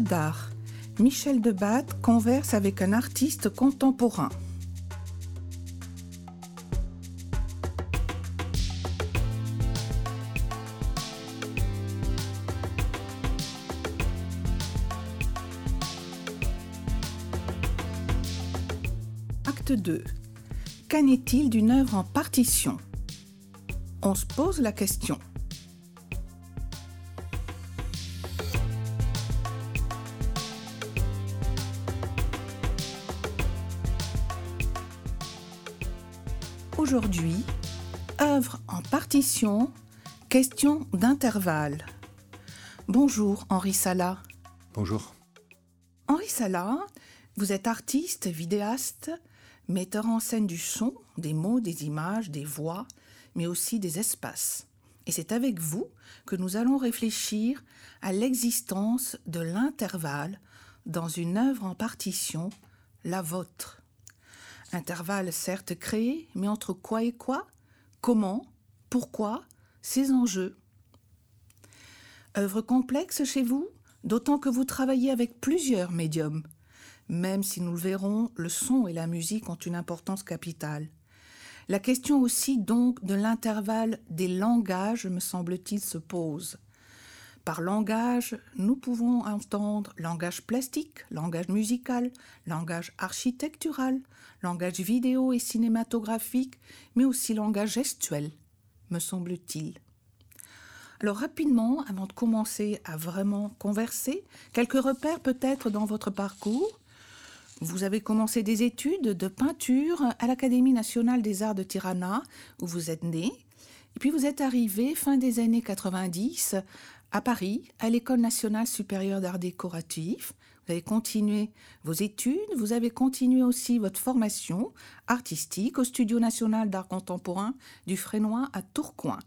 D'art. Michel Debatte converse avec un artiste contemporain. Acte 2. Qu'en est-il d'une œuvre en partition? On se pose la question. Question d'intervalle. Bonjour Henri Sala. Bonjour. Henri Sala, vous êtes artiste, vidéaste, metteur en scène du son, des mots, des images, des voix, mais aussi des espaces. Et c'est avec vous que nous allons réfléchir à l'existence de l'intervalle dans une œuvre en partition, la vôtre. Intervalle certes créé, mais entre quoi et quoi? Comment? Pourquoi Ces enjeux? Œuvre complexe chez vous, d'autant que vous travaillez avec plusieurs médiums. Même si nous le verrons, le son et la musique ont une importance capitale. La question aussi donc de l'intervalle des langages, me semble-t-il, se pose. Par langage, nous pouvons entendre langage plastique, langage musical, langage architectural, langage vidéo et cinématographique, mais aussi langage gestuel, me semble-t-il. Alors rapidement, avant de commencer à vraiment converser, quelques repères peut-être dans votre parcours. Vous avez commencé des études de peinture à l'Académie nationale des arts de Tirana, où vous êtes né. Et puis vous êtes arrivé fin des années 90 à Paris, à l'École nationale supérieure d'art décoratif. Vous avez continué vos études, vous avez continué aussi votre formation artistique au Studio national d'art contemporain du Frénois à Tourcoing.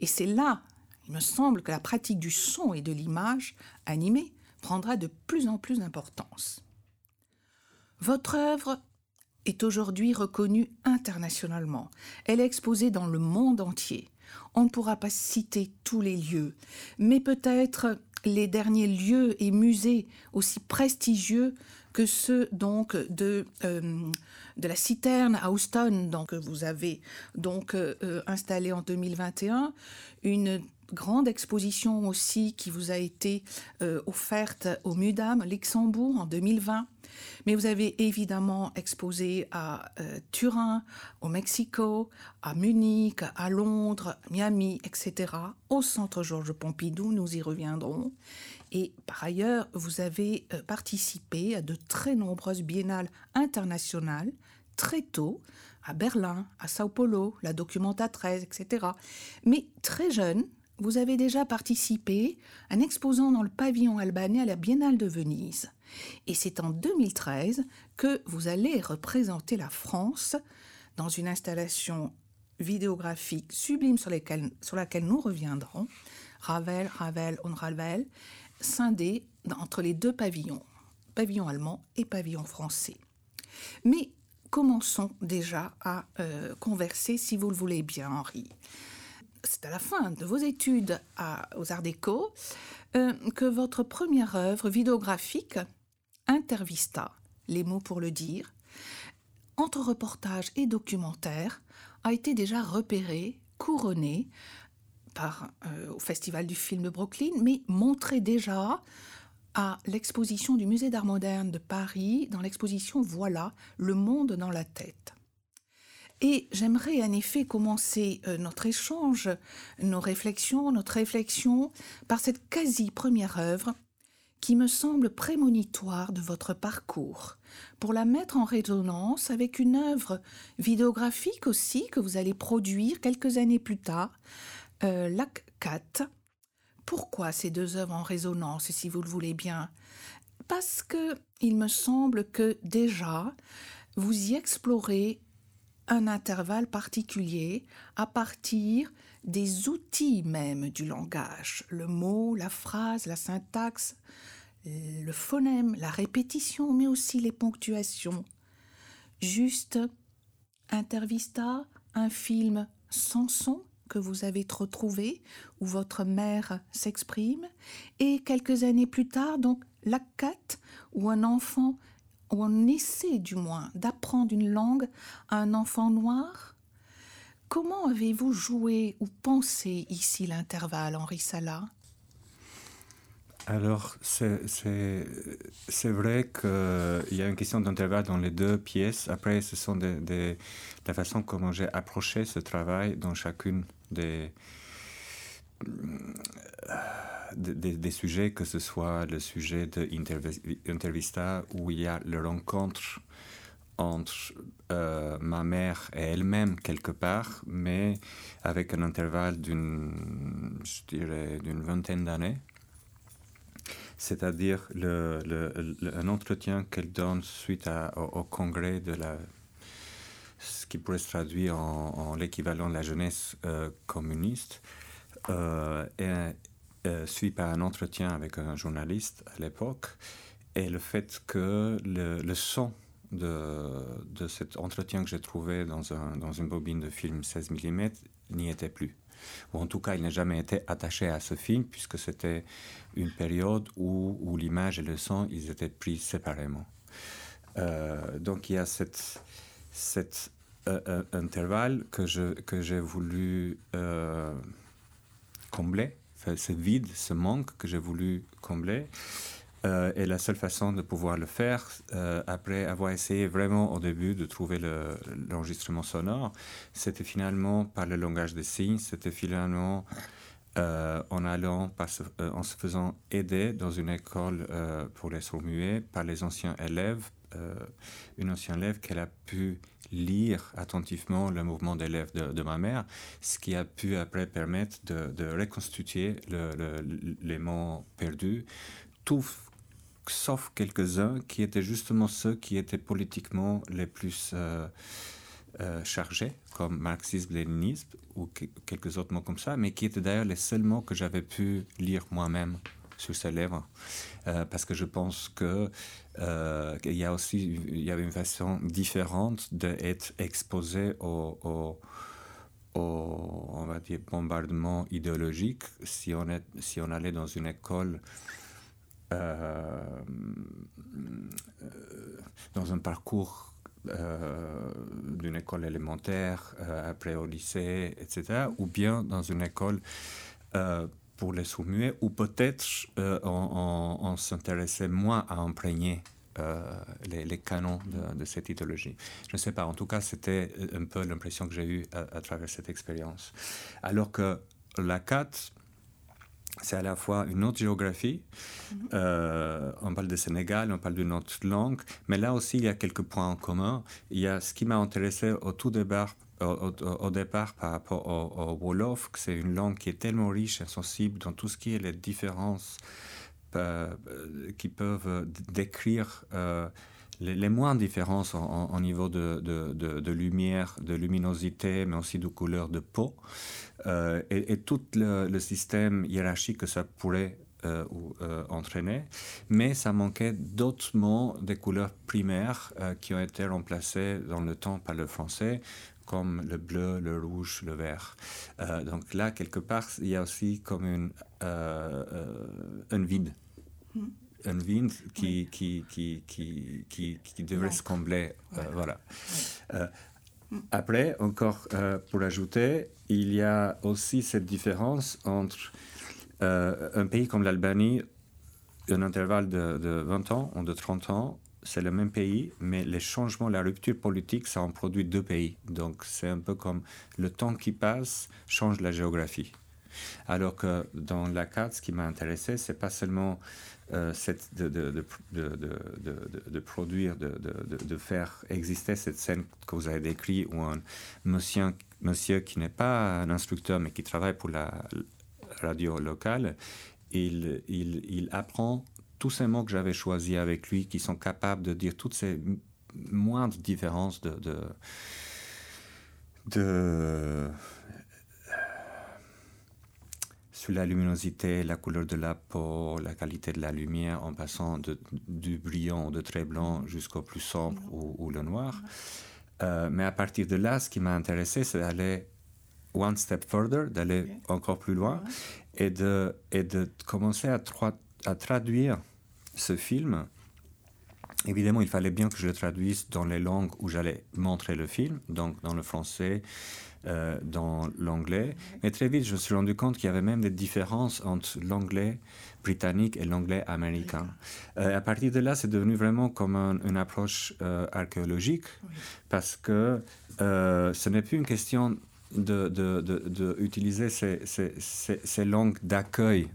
Et c'est là, il me semble, que la pratique du son et de l'image animée prendra de plus en plus d'importance. Votre œuvre est aujourd'hui reconnue internationalement. Elle est exposée dans le monde entier. On ne pourra pas citer tous les lieux, mais peut-être les derniers lieux et musées aussi prestigieux que ceux euh, de la citerne à Houston, donc vous avez donc euh, installé en 2021 une grande exposition aussi qui vous a été euh, offerte au Mudam, Luxembourg, en 2020. Mais vous avez évidemment exposé à euh, Turin, au Mexico, à Munich, à Londres, Miami, etc., au Centre Georges Pompidou, nous y reviendrons. Et par ailleurs, vous avez euh, participé à de très nombreuses biennales internationales, très tôt, à Berlin, à Sao Paulo, la Documenta 13, etc. Mais très jeune, vous avez déjà participé, un exposant dans le pavillon albanais à la Biennale de Venise. Et c'est en 2013 que vous allez représenter la France dans une installation vidéographique sublime sur, laquelle nous reviendrons, Ravel, Ravel, on Ravel, scindée entre les deux pavillons, pavillon allemand et pavillon français. Mais commençons déjà à euh, converser, si vous le voulez bien, Henri c'est à la fin de vos études aux Arts Déco euh, que votre première œuvre vidéographique, Intervista, les mots pour le dire, entre reportage et documentaire, a été déjà repérée, couronnée par, euh, au Festival du film de Brooklyn, mais montrée déjà à l'exposition du Musée d'Art moderne de Paris, dans l'exposition Voilà, le monde dans la tête. Et j'aimerais en effet commencer euh, notre échange, nos réflexions, notre réflexion par cette quasi première œuvre qui me semble prémonitoire de votre parcours, pour la mettre en résonance avec une œuvre vidéographique aussi que vous allez produire quelques années plus tard, euh, Lac 4. Pourquoi ces deux œuvres en résonance, si vous le voulez bien? Parce que il me semble que déjà vous y explorez un intervalle particulier à partir des outils même du langage, le mot, la phrase, la syntaxe, le phonème, la répétition, mais aussi les ponctuations. Juste Intervista, un film sans son que vous avez retrouvé, où votre mère s'exprime, et quelques années plus tard, donc la cat ou un enfant, ou on essaie du moins d'apprendre une langue à un enfant noir? Comment avez-vous joué ou pensé ici l'intervalle, Henri Salah alors, c'est vrai qu'il y a une question d'intervalle dans les deux pièces. Après, ce sont des, la façon comment j'ai approché ce travail dans chacune des, des, sujets, que ce soit le sujet de Intervista où il y a le rencontre entre euh, ma mère et elle-même quelque part, mais avec un intervalle d'une, d'une vingtaine d'années. C'est-à-dire un entretien qu'elle donne suite au, congrès de la ce qui pourrait se traduire en, l'équivalent de la jeunesse euh, communiste, euh, et, euh, suit par un entretien avec un journaliste à l'époque, et le fait que le, son de, de, cet entretien que j'ai trouvé dans, un, dans une bobine de film 16 mm n'y était plus ou en tout cas il n'a jamais été attaché à ce film, puisque c'était une période où, où l'image et le son, ils étaient pris séparément. Euh, donc il y a cette, cet euh, euh, intervalle que, je, que j'ai voulu combler, ce vide, ce manque que j'ai voulu combler. Euh, et la seule façon de pouvoir le faire, euh, après avoir essayé vraiment au début de trouver l'enregistrement sonore, c'était finalement par le langage des signes, c'était finalement euh, en allant, en se faisant aider dans une école pour les sourds muets par les anciens élèves, une ancienne élève qu'elle a pu lire attentivement le mouvement des lèvres de, ma mère, ce qui a pu après permettre de, de reconstituer les mots perdus, tout sauf quelques-uns qui étaient justement ceux qui étaient politiquement les plus euh, euh, chargés, comme marxisme-léninisme ou quelques autres mots comme ça, mais qui étaient d'ailleurs les seuls mots que j'avais pu lire moi-même sur ses lèvres, euh, parce que je pense que qu'il y a aussi y avait une façon différente d'être exposé au, au, on va dire bombardement idéologique si on est si on allait dans une école euh, dans un parcours euh, d'une école élémentaire, euh, après au lycée, etc., ou bien dans une école pour les sourds-muets, ou peut-être on, s'intéressait moins à imprégner les, canons de, cette idéologie. Je ne sais pas, en tout cas, c'était un peu l'impression que j'ai eue à, à, travers cette expérience. Alors que la 4, c'est à la fois une autre géographie. Mhm. Euh, on parle de Sénégal, on parle d'une autre langue, mais là aussi il y a quelques points en commun. Il y a ce qui m'a intéressé au tout départ, au, départ par rapport au, Wolof, c'est une langue qui est tellement riche et sensible dans tout ce qui est les différences euh, qui peuvent décrire. Euh, les, les, moindres différences en, niveau de, lumière, de luminosité, mais aussi de couleur de peau. Euh, et, tout le, système hiérarchique que ça pourrait euh, euh, entraîner, mais ça manquait d'autres mots des couleurs primaires qui ont été remplacés dans le temps par le français, comme le bleu, le rouge, le vert. donc là, quelque part, il y a aussi comme une, un vide. Mm. Un vide qui, qui, qui, qui, qui, devrait se combler. voilà. Après, encore euh, pour ajouter, il y a aussi cette différence entre euh, un pays comme l'Albanie, un intervalle de, de, 20 ans ou de 30 ans, c'est le même pays, mais les changements, la rupture politique, ça en produit deux pays. Donc c'est un peu comme le temps qui passe change la géographie. Alors que dans la carte, ce qui m'a intéressé, c'est pas seulement euh, cette, de, de, de, de, produire, de, faire exister cette scène que vous avez décrite, où un monsieur, monsieur qui n'est pas un instructeur, mais qui travaille pour la radio locale, il, il, il apprend tous ces mots que j'avais choisis avec lui, qui sont capables de dire toutes ces moindres différences de, de, de sur la luminosité, la couleur de la peau, la qualité de la lumière, en passant de, du brillant ou de très blanc jusqu'au plus sombre ou, le noir. Euh, mais à partir de là, ce qui m'a intéressé, c'est d'aller one step further, d'aller encore plus loin et de, et de commencer à, à traduire ce film, évidemment, il fallait bien que je le traduise dans les langues où j'allais montrer le film, donc dans le français, euh, dans l'anglais. Mais très vite, je me suis rendu compte qu'il y avait même des différences entre l'anglais britannique et l'anglais américain. Euh, à partir de là, c'est devenu vraiment comme une approche euh, archéologique, parce que ce n'est plus une question d'utiliser de, de, ces, ces, ces, langues d'accueil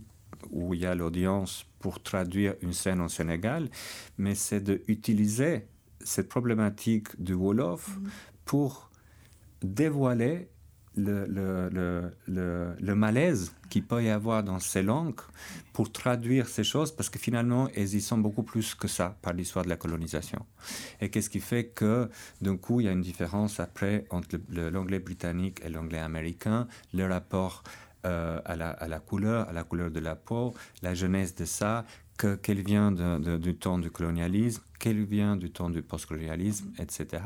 où il y a l'audience pour traduire une scène au Sénégal, mais c'est d'utiliser cette problématique du Wolof mm. pour dévoiler le, le, le, le, malaise qu'il peut y avoir dans ces langues pour traduire ces choses, parce que finalement, elles y sont beaucoup plus que ça par l'histoire de la colonisation. Et qu'est-ce qui fait que, d'un coup, il y a une différence après entre l'anglais britannique et l'anglais américain, le rapport euh, à, la, à, la, couleur, à la couleur de la peau, la jeunesse de ça, qu'elle vient du temps du colonialisme, qu'elle vient du temps du postcolonialisme, etc.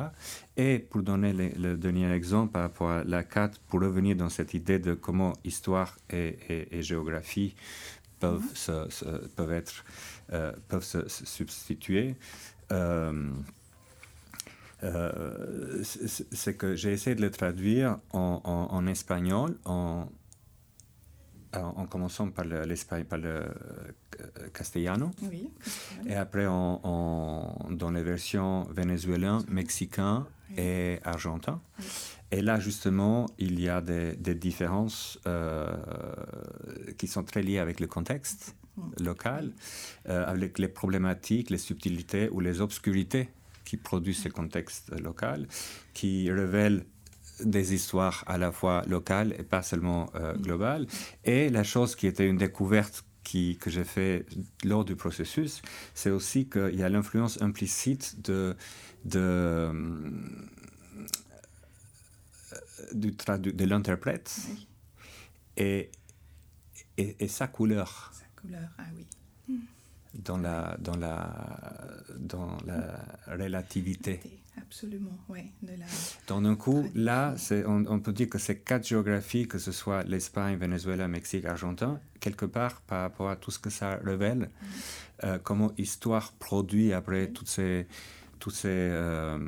Et pour donner le dernier exemple par rapport à la carte, pour revenir dans cette idée de comment histoire et, géographie peuvent, mm-hmm. se, peuvent, être, euh, peuvent se, substituer. Euh, euh, c'est que j'ai essayé de le traduire en, en espagnol, en, en commençant par l'espagnol, par le euh, castellano, et après dans les versions vénézuélien, mexicain et argentin. Et là, justement, il y a des, différences euh, qui sont très liées avec le contexte local, euh, avec les problématiques, les subtilités ou les obscurités qui produisent ce contexte local, qui révèlent des histoires à la fois locales et pas seulement euh, mm. globales. Et la chose qui était une découverte qui, que j'ai fait lors du processus, c'est aussi qu'il y a l'influence implicite de, de, euh, du de l'interprète et, et, et, sa couleur. Sa couleur, ah oui dans la, dans la, dans la relativité. Absolument, oui. Dans un coup, là, on, on, peut dire que ces quatre géographies, que ce soit l'Espagne, Venezuela, Mexique, Argentin, quelque part par rapport à tout ce que ça révèle, euh, comment histoire produit après toutes ces, toutes ces euh,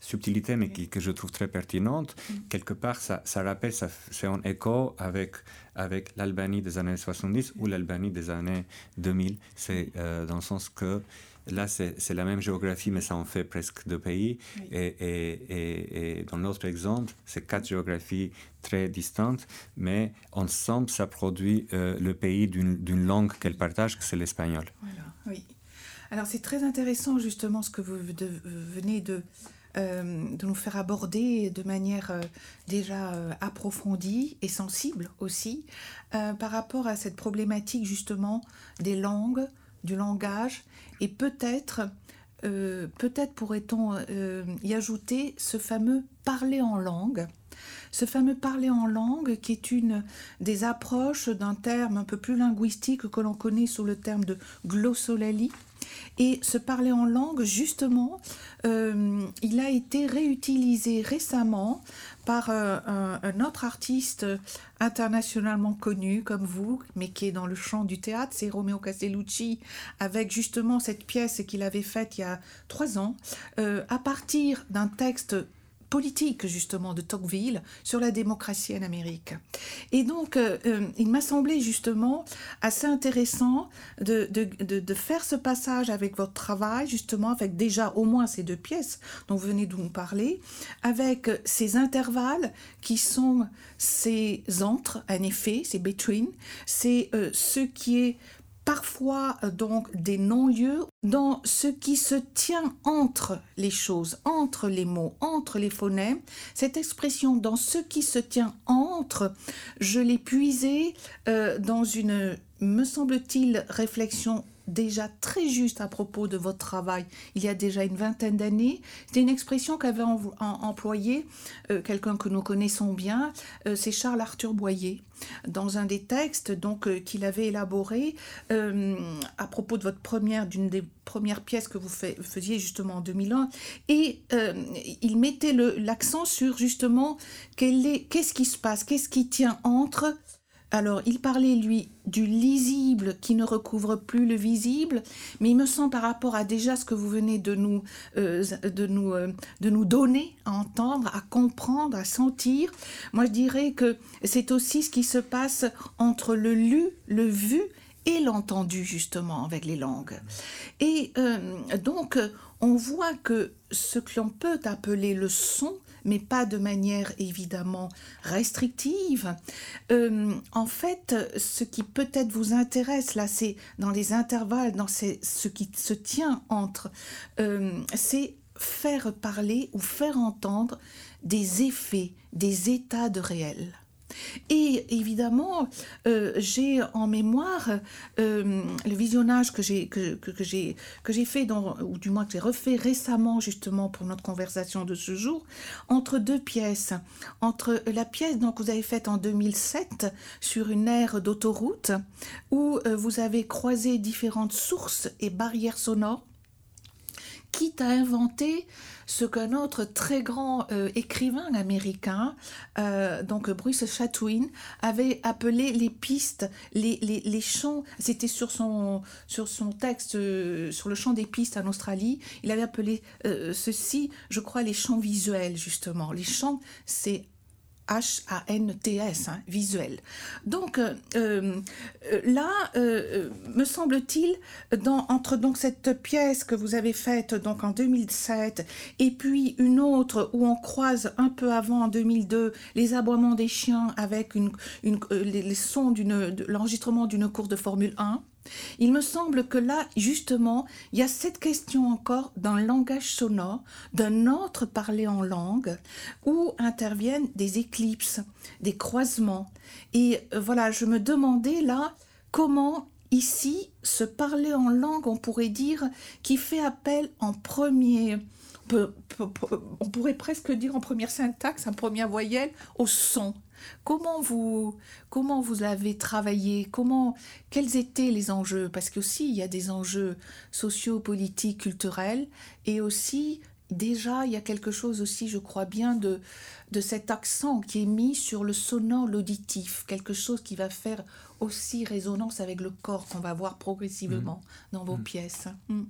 subtilités, mais qui, que je trouve très pertinentes, mm. quelque part, ça, ça rappelle, ça, c'est en écho avec avec l'Albanie des années 70 ou l'Albanie des années 2000. C'est euh, dans le sens que là, c'est la même géographie, mais ça en fait presque deux pays. Et, et, et, dans l'autre exemple, c'est quatre géographies très distantes, mais ensemble, ça produit euh, le pays d'une langue qu'elles partagent, que c'est l'espagnol. Voilà, oui. Alors c'est très intéressant justement ce que vous venez de euh, de nous faire aborder de manière euh, déjà euh, approfondie et sensible aussi par rapport à cette problématique justement des langues, du langage et peut-être peut-être pourrait-on y ajouter ce fameux parler en langue. Ce fameux parler en langue qui est une des approches d'un terme un peu plus linguistique que l'on connaît sous le terme de glossolalie, et se parler en langue, justement, euh, il a été réutilisé récemment par euh, un, autre artiste internationalement connu comme vous, mais qui est dans le champ du théâtre, c'est Romeo Castellucci, avec justement cette pièce qu'il avait faite il y a trois ans, euh, à partir d'un texte politique justement de Tocqueville sur la démocratie en Amérique. Et donc, euh, euh, il m'a semblé justement assez intéressant de, de, de, faire ce passage avec votre travail, justement, avec déjà au moins ces deux pièces dont vous venez de nous parler, avec ces intervalles qui sont ces entre, en effet, ces between, c'est euh, ce qui est parfois euh, donc des non-lieux dans ce qui se tient entre les choses, entre les mots, entre les phonèmes. Cette expression dans ce qui se tient entre, je l'ai puisée euh, dans une, me semble-t-il, réflexion déjà très juste à propos de votre travail il y a déjà une vingtaine d'années. C'était une expression qu'avait employée euh, quelqu'un que nous connaissons bien, euh, c'est Charles Arthur Boyer, dans un des textes donc euh, qu'il avait élaboré à propos de votre première, d'une des premières pièces que vous faisiez justement en 2001, et il mettait l'accent sur justement qu'est-ce qui se passe, qu'est-ce qui tient entre alors, il parlait, lui, du lisible qui ne recouvre plus le visible, mais il me semble par rapport à déjà ce que vous venez de nous, euh, de nous, euh, de nous donner à entendre, à comprendre, à sentir, moi je dirais que c'est aussi ce qui se passe entre le lu, le vu et l'entendu justement avec les langues. Et euh, donc, on voit que ce que l'on peut appeler le son, mais pas de manière évidemment restrictive. Euh, en fait, ce qui peut-être vous intéresse là, c'est dans les intervalles, dans ce qui se tient entre, euh, c'est faire parler ou faire entendre des effets, des états de réel. Et évidemment, euh, j'ai en mémoire euh, le visionnage que j'ai que, fait, dans, ou du moins que j'ai refait récemment justement pour notre conversation de ce jour, entre deux pièces. Entre la pièce donc, que vous avez faite en 2007 sur une aire d'autoroute, où euh, vous avez croisé différentes sources et barrières sonores, quitte à inventer ce qu'un autre très grand euh, écrivain américain, euh, donc Bruce Chatwin, avait appelé les pistes, les, les, les chants, c'était sur son, sur son texte, euh, sur le chant des pistes en Australie, il avait appelé ceci, je crois, les chants visuels, justement. Les chants, c'est H-A-N-T-S, hein, visuel. Donc euh, euh, là, euh, me semble-t-il, entre donc cette pièce que vous avez faite donc en 2007 et puis une autre où on croise un peu avant en 2002 les aboiements des chiens avec les, sons l'enregistrement d'une course de Formule 1. Il me semble que là, justement, il y a cette question encore d'un langage sonore, d'un autre parler en langue, où interviennent des éclipses, des croisements. Et euh, voilà, je me demandais là comment ici se parler en langue, on pourrait dire, qui fait appel en premier, on pourrait presque dire en première syntaxe, en première voyelle, au son. Comment vous, comment vous avez travaillé? Comment, quels étaient les enjeux? Parce qu'aussi, il y a des enjeux sociaux, politiques, culturels, et aussi, déjà, il y a quelque chose aussi, je crois bien, de, de cet accent qui est mis sur le sonore, l'auditif, quelque chose qui va faire aussi résonance avec le corps qu'on va voir progressivement mmh. dans vos mmh. pièces. Mmh.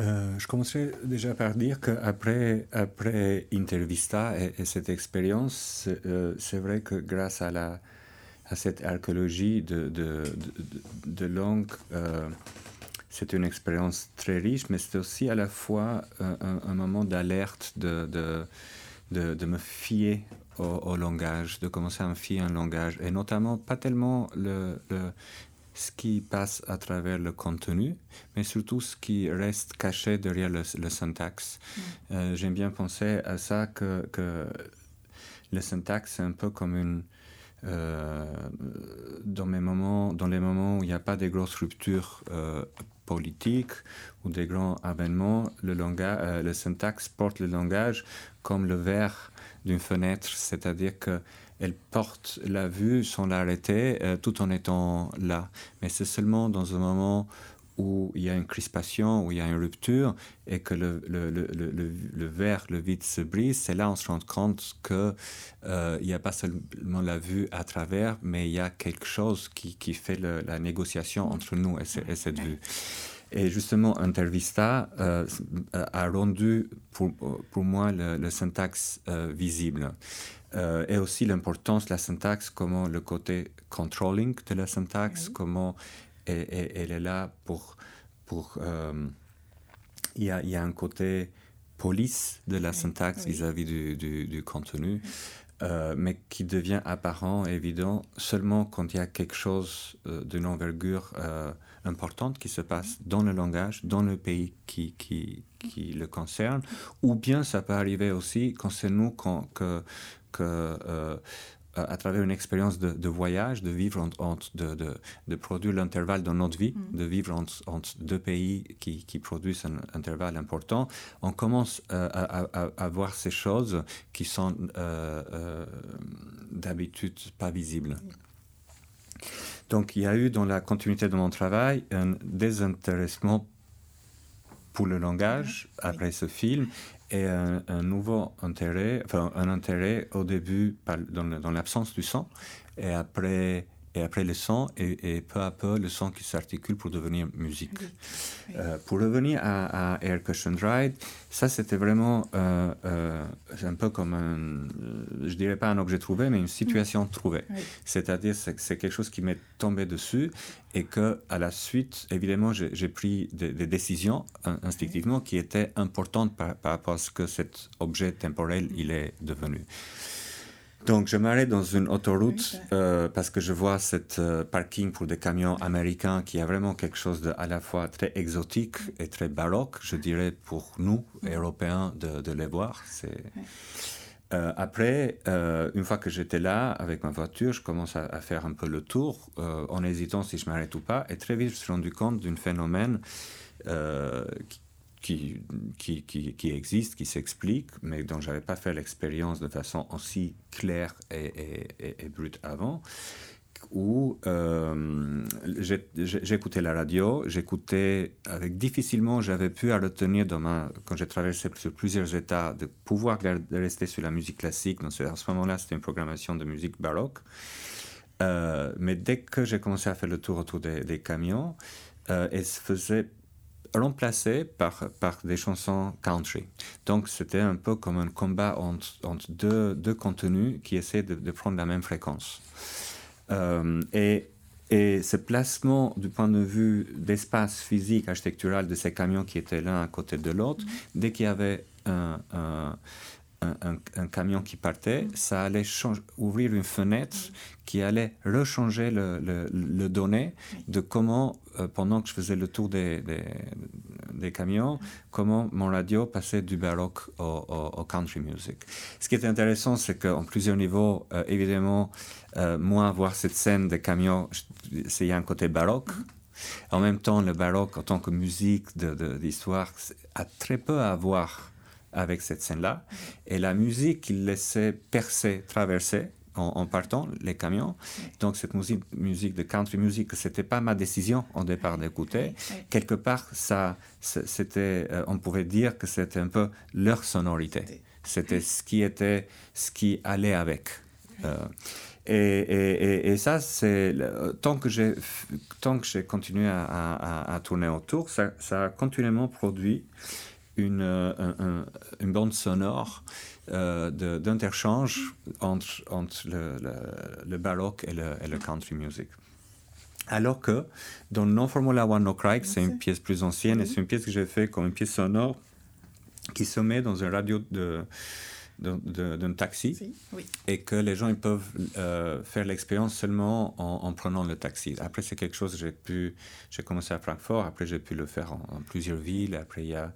Euh, je commencerai déjà par dire qu'après après Intervista et, cette expérience, euh, c'est vrai que grâce à, la, à cette archéologie de, de, de, langue, euh, c'est une expérience très riche, mais c'est aussi à la fois un, moment d'alerte, de, de, me fier au, langage, de commencer à me fier à un langage, et notamment pas tellement le, le ce qui passe à travers le contenu, mais surtout ce qui reste caché derrière le, syntaxe. Mm. Euh, j'aime bien penser à ça que, que le syntaxe, c'est un peu comme une... Euh, dans, mes moments, dans les moments où il n'y a pas de grosses ruptures euh, politiques ou des grands avènements, le, langage, le syntaxe porte le langage comme le verre d'une fenêtre, c'est-à-dire que elle porte la vue sans l'arrêter euh, tout en étant là. Mais c'est seulement dans un moment où il y a une crispation, où il y a une rupture et que le, le, le, le, verre, le vide se brise, c'est là on se rend compte qu'il euh, n'y a pas seulement la vue à travers, mais il y a quelque chose qui, qui fait la négociation entre nous et, cette vue. Et justement, Intervista euh, a rendu pour, pour moi le, syntaxe visible. Euh, et aussi l'importance de la syntaxe, comment le côté controlling de la syntaxe, comment elle, elle, est là pour... pour euh, il, y a, y, a, un côté police de la syntaxe vis-à-vis du, du, contenu, euh, mais qui devient apparent, évident, seulement quand il y a quelque chose d'une envergure importante qui se passe dans le langage, dans le pays qui, qui, qui le concerne, ou bien ça peut arriver aussi quand c'est nous quand, que, que euh, à travers une expérience de, voyage, de vivre entre, de, de, produire l'intervalle dans notre vie, mm. de vivre entre, entre deux pays qui, qui, produisent un intervalle important, on commence euh, à, à, voir ces choses qui sont euh, d'habitude pas visibles. Donc il y a eu dans la continuité de mon travail un désintéressement pour le langage après ce film et un, nouveau intérêt, enfin un intérêt au début dans l'absence du son, et après et après le son, et, peu à peu le son qui s'articule pour devenir musique. Euh, pour revenir à, Air Cushion Ride, ça c'était vraiment euh, euh, un peu comme un, je dirais pas un objet trouvé, mais une situation mm. trouvée. C'est-à-dire c'est, c'est quelque chose qui m'est tombé dessus et que à la suite, évidemment, j'ai, pris des, décisions instinctivement qui étaient importantes par, par rapport à ce que cet objet temporel il est devenu. Donc, je m'arrête dans une autoroute euh, parce que je vois cette euh, parking pour des camions américains qui a vraiment quelque chose de à la fois très exotique et très baroque, je dirais, pour nous, Européens, de, de les voir. C'est... Euh, après, une fois que j'étais là avec ma voiture, je commence à, à faire un peu le tour en hésitant si je m'arrête ou pas. Et très vite, je me suis rendu compte d'un phénomène qui, qui, qui, qui, qui existe, qui s'explique, mais dont je n'avais pas fait l'expérience de façon aussi claire et, et, brute avant, où euh, j'écoutais la radio, j'écoutais avec difficilement, j'avais pu à retenir dans ma, quand j'ai traversé plusieurs états, de pouvoir rester sur la musique classique. Donc à ce moment-là, c'était une programmation de musique baroque. Euh, mais dès que j'ai commencé à faire le tour autour des, des camions, euh, elle se faisait remplacé par, par des chansons country. Donc c'était un peu comme un combat entre, entre deux, deux, contenus qui essaient de, de, prendre la même fréquence. Euh, et, et ce placement du point de vue d'espace physique, architectural de ces camions qui étaient l'un à côté de l'autre, mm-hmm. dès qu'il y avait un, un un, camion qui partait, ça allait ouvrir une fenêtre qui allait rechanger le, le, le donné de comment, euh, pendant que je faisais le tour des, des, camions, comment mon radio passait du baroque au, country music. Ce qui est intéressant, c'est qu'en plusieurs niveaux, euh, évidemment, euh, moi, voir cette scène des camions, c'est y a un côté baroque. En même temps, le baroque, en tant que musique d'histoire, a très peu à voir avec cette scène-là. Et la musique qu'il laissait percer, traverser en, partant, les camions. Donc cette musique, musique de country music, c'était pas ma décision au départ d'écouter. Quelque part, ça, c'était, euh, on pouvait dire que c'était un peu leur sonorité. C'était ce qui était, ce qui allait avec. Euh, et, et, et, ça, c'est tant que j'ai tant que j'ai continué à, à, à, tourner autour, ça, ça a continuellement produit une, euh, une bande sonore euh, d'interchange entre, entre le, le, baroque et le, et le, country music. Alors que dans Non Formula One No Cry, c'est une pièce plus ancienne et c'est une pièce que j'ai fait comme une pièce sonore qui se met dans un radio de d'un taxi et que les gens ils peuvent euh, faire l'expérience seulement en, prenant le taxi. Après, c'est quelque chose, j'ai pu, j'ai commencé à Francfort, après j'ai pu le faire en, plusieurs villes, après il y a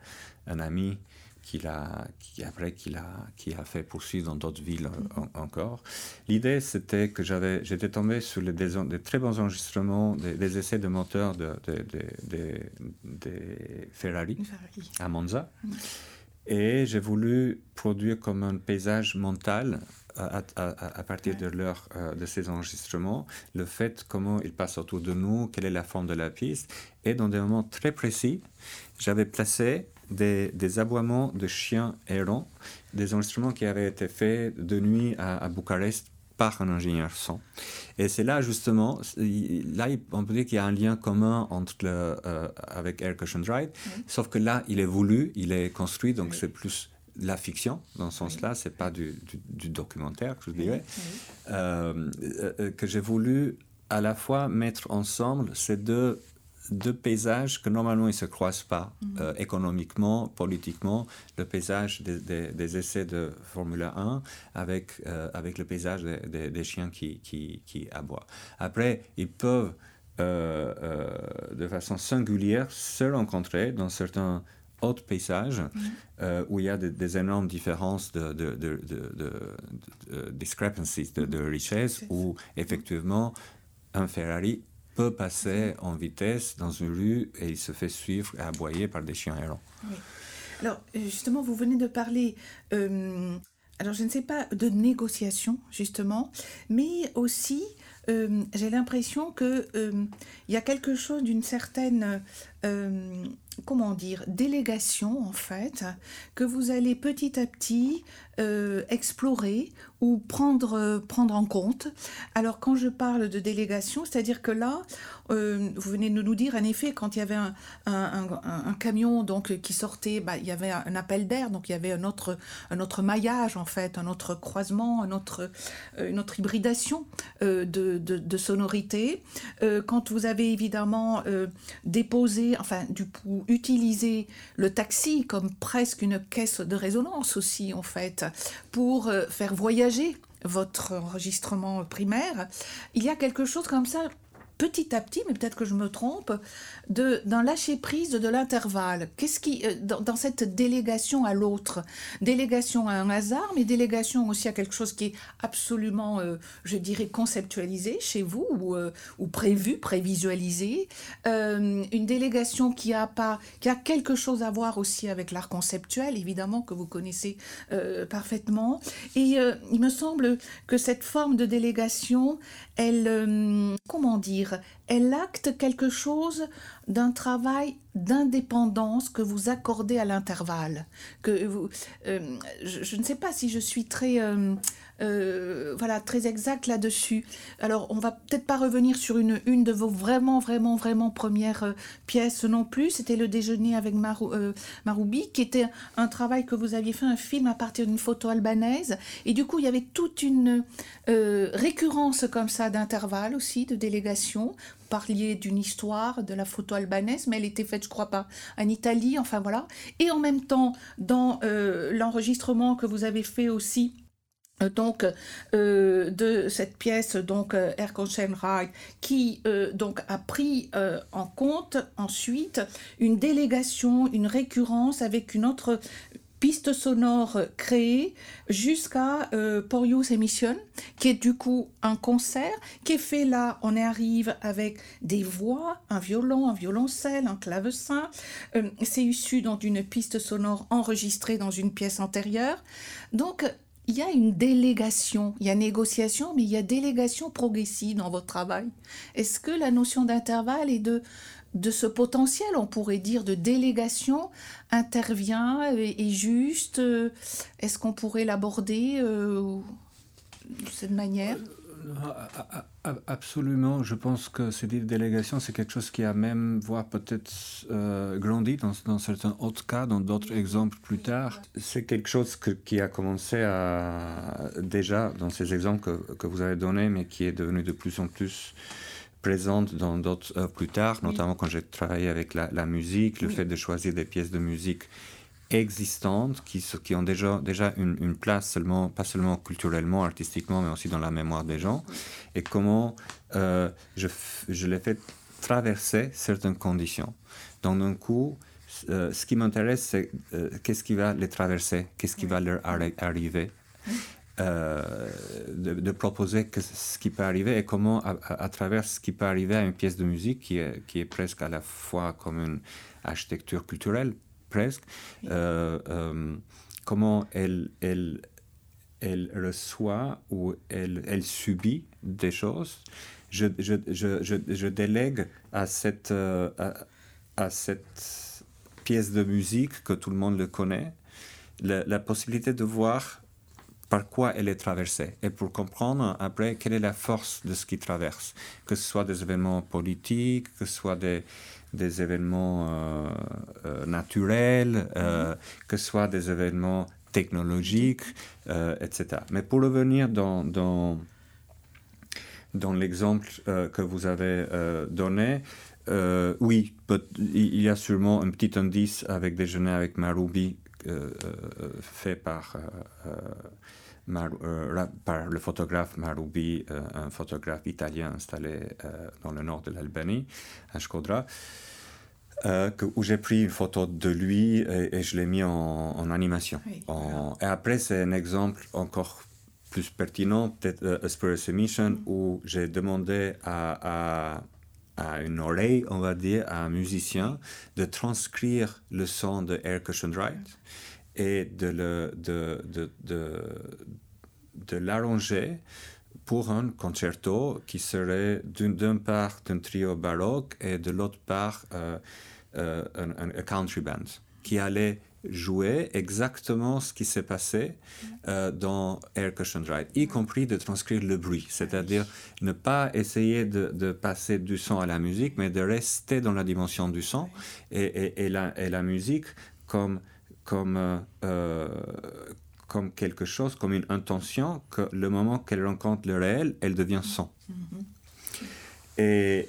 un ami qui l'a, qui après qui l'a, qui a fait poursuivre dans d'autres villes encore. L'idée, c'était que j'avais, j'étais tombé sur les, des, très bons enregistrements, des, essais de moteurs de, de, Ferrari, à Monza. Et j'ai voulu produire comme un paysage mental à, à, partir de, leur, euh, de ces enregistrements, le fait comment ils passent autour de nous, quelle est la forme de la piste. Et dans des moments très précis, j'avais placé des, des, aboiements de chiens errants, des enregistrements qui avaient été faits de nuit à, à Bucarest par un ingénieur son. Et c'est là justement, là on peut dire qu'il y a un lien commun entre le, euh, avec Air Cushion Ride, sauf que là il est voulu, il est construit, donc c'est plus la fiction dans ce sens-là, c'est pas du, du, documentaire, je dirais, euh, euh, que j'ai voulu à la fois mettre ensemble ces deux deux paysages que normalement ils ne se croisent pas mhm. euh, économiquement, politiquement. Le paysage des, des, essais de Formule 1 avec, euh, avec le paysage des, des chiens qui, qui, qui, aboient. Après, ils peuvent euh, de façon singulière se rencontrer dans certains autres paysages mhm. où il y a des, énormes différences de, de, de, de discrepancies, de, richesse, où effectivement un Ferrari peut passer en vitesse dans une rue et il se fait suivre et aboyer par des chiens errants. Alors, justement, vous venez de parler, euh, alors je ne sais pas, de négociation, justement, mais aussi, euh, j'ai l'impression qu'il euh, y a quelque chose d'une certaine comment dire, délégation en fait, que vous allez petit à petit euh, explorer ou prendre, euh, prendre en compte. Alors quand je parle de délégation, c'est-à-dire que là, euh, vous venez de nous dire, en effet, quand il y avait un, un, camion donc, qui sortait, bah, il y avait un appel d'air, donc il y avait un autre, un autre maillage en fait, un autre croisement, un autre, une autre hybridation de, de, de sonorités. quand vous avez évidemment déposé, enfin du coup, utilisé le taxi comme presque une caisse de résonance aussi en fait, pour euh, faire voyager votre enregistrement primaire, il y a quelque chose comme ça petit à petit, mais peut-être que je me trompe, de, d'un lâcher prise de l'intervalle. Qu'est-ce qui, euh, dans, cette délégation à l'autre, délégation à un hasard, mais délégation aussi à quelque chose qui est absolument, euh, je dirais, conceptualisé chez vous ou, euh, ou prévu, prévisualisé, une délégation qui a pas, qui a quelque chose à voir aussi avec l'art conceptuel, évidemment que vous connaissez parfaitement. Et il me semble que cette forme de délégation, elle, comment dire, elle acte quelque chose d'un travail d'indépendance que vous accordez à l'intervalle. Que vous, euh, je, ne sais pas si je suis très, euh, euh, voilà, très exact là-dessus. Alors, on va peut-être pas revenir sur une, une de vos vraiment, vraiment, vraiment premières pièces non plus. C'était le déjeuner avec Marou, Maroubi, qui était un travail que vous aviez fait, un film à partir d'une photo albanaise. Et du coup, il y avait toute une récurrence comme ça d'intervalles aussi, de délégations parliez d'une histoire de la photo albanaise, mais elle était faite, je crois pas, en Italie, enfin voilà. Et en même temps, dans euh, l'enregistrement que vous avez fait aussi euh, donc euh, de cette pièce donc Erkonschenreich qui donc a pris en compte ensuite une délégation une récurrence avec une autre piste sonore créée jusqu'à euh, Porius Emission, qui est du coup un concert qui est fait là, on arrive avec des voix, un violon, un violoncelle, un clavecin. Euh, c'est issu d'une piste sonore enregistrée dans une pièce antérieure. Donc, il y a une délégation, il y a négociation, mais il y a délégation progressive dans votre travail. Est-ce que la notion d'intervalle est de de ce potentiel, on pourrait dire, de délégation intervient et, juste? Euh, Est-ce qu'on pourrait l'aborder euh, de cette manière? Absolument. Je pense que cette délégation, c'est quelque chose qui a même, voire peut-être grandi dans, certains autres cas, dans d'autres exemples plus tard. C'est quelque chose qui a commencé à, déjà dans ces exemples que, que, vous avez donnés, mais qui est devenu de plus en plus présente dans d'autres œuvres plus tard, notamment quand j'ai travaillé avec la, musique, le fait de choisir des pièces de musique existantes qui, qui ont déjà, déjà une, place, seulement, pas seulement culturellement, artistiquement, mais aussi dans la mémoire des gens, et comment euh, je, je les fais traverser certaines conditions. Donc, d'un coup, euh, ce qui m'intéresse, c'est euh, qu'est-ce qui va les traverser, qu'est-ce qui va leur arriver? Euh, de, proposer que ce qui peut arriver et comment, à, travers ce qui peut arriver à une pièce de musique qui est, qui est presque à la fois comme une architecture culturelle, presque, euh, euh, comment elle, elle, elle reçoit ou elle, elle subit des choses. Je, je, je, je délègue à cette, à, à, cette pièce de musique que tout le monde le connaît la, la possibilité de voir par quoi elle est traversée et pour comprendre après quelle est la force de ce qui traverse, que ce soit des événements politiques, que ce soit des, des événements euh, euh, naturels, euh, que ce soit des événements technologiques, etc. Mais pour revenir dans, dans, dans l'exemple que vous avez donné, oui, il y a sûrement un petit indice avec Déjeuner avec Marubi fait par euh, par le photographe Marubi, euh, un photographe italien installé euh, dans le nord de l'Albanie, à Shkodra, où j'ai pris une photo de lui et, je l'ai mis en, animation. et après, c'est un exemple encore plus pertinent, peut-être A Spirit Mission, mm. où j'ai demandé à, à, une oreille, on va dire, à un musicien, de transcrire le son de Air Cushion Right et de, le, de, de, de, de l'arranger pour un concerto qui serait d'une part d'un trio baroque et de l'autre part euh, un, un country band qui allait jouer exactement ce qui s'est passé euh, dans Air Cushion Ride, y compris de transcrire le bruit, c'est-à-dire ne pas essayer de, passer du son à la musique, mais de rester dans la dimension du son et, et, la, et la, musique comme, comme, euh, euh, comme quelque chose, comme une intention, que le moment qu'elle rencontre le réel, elle devient son. Mm-hmm. Et,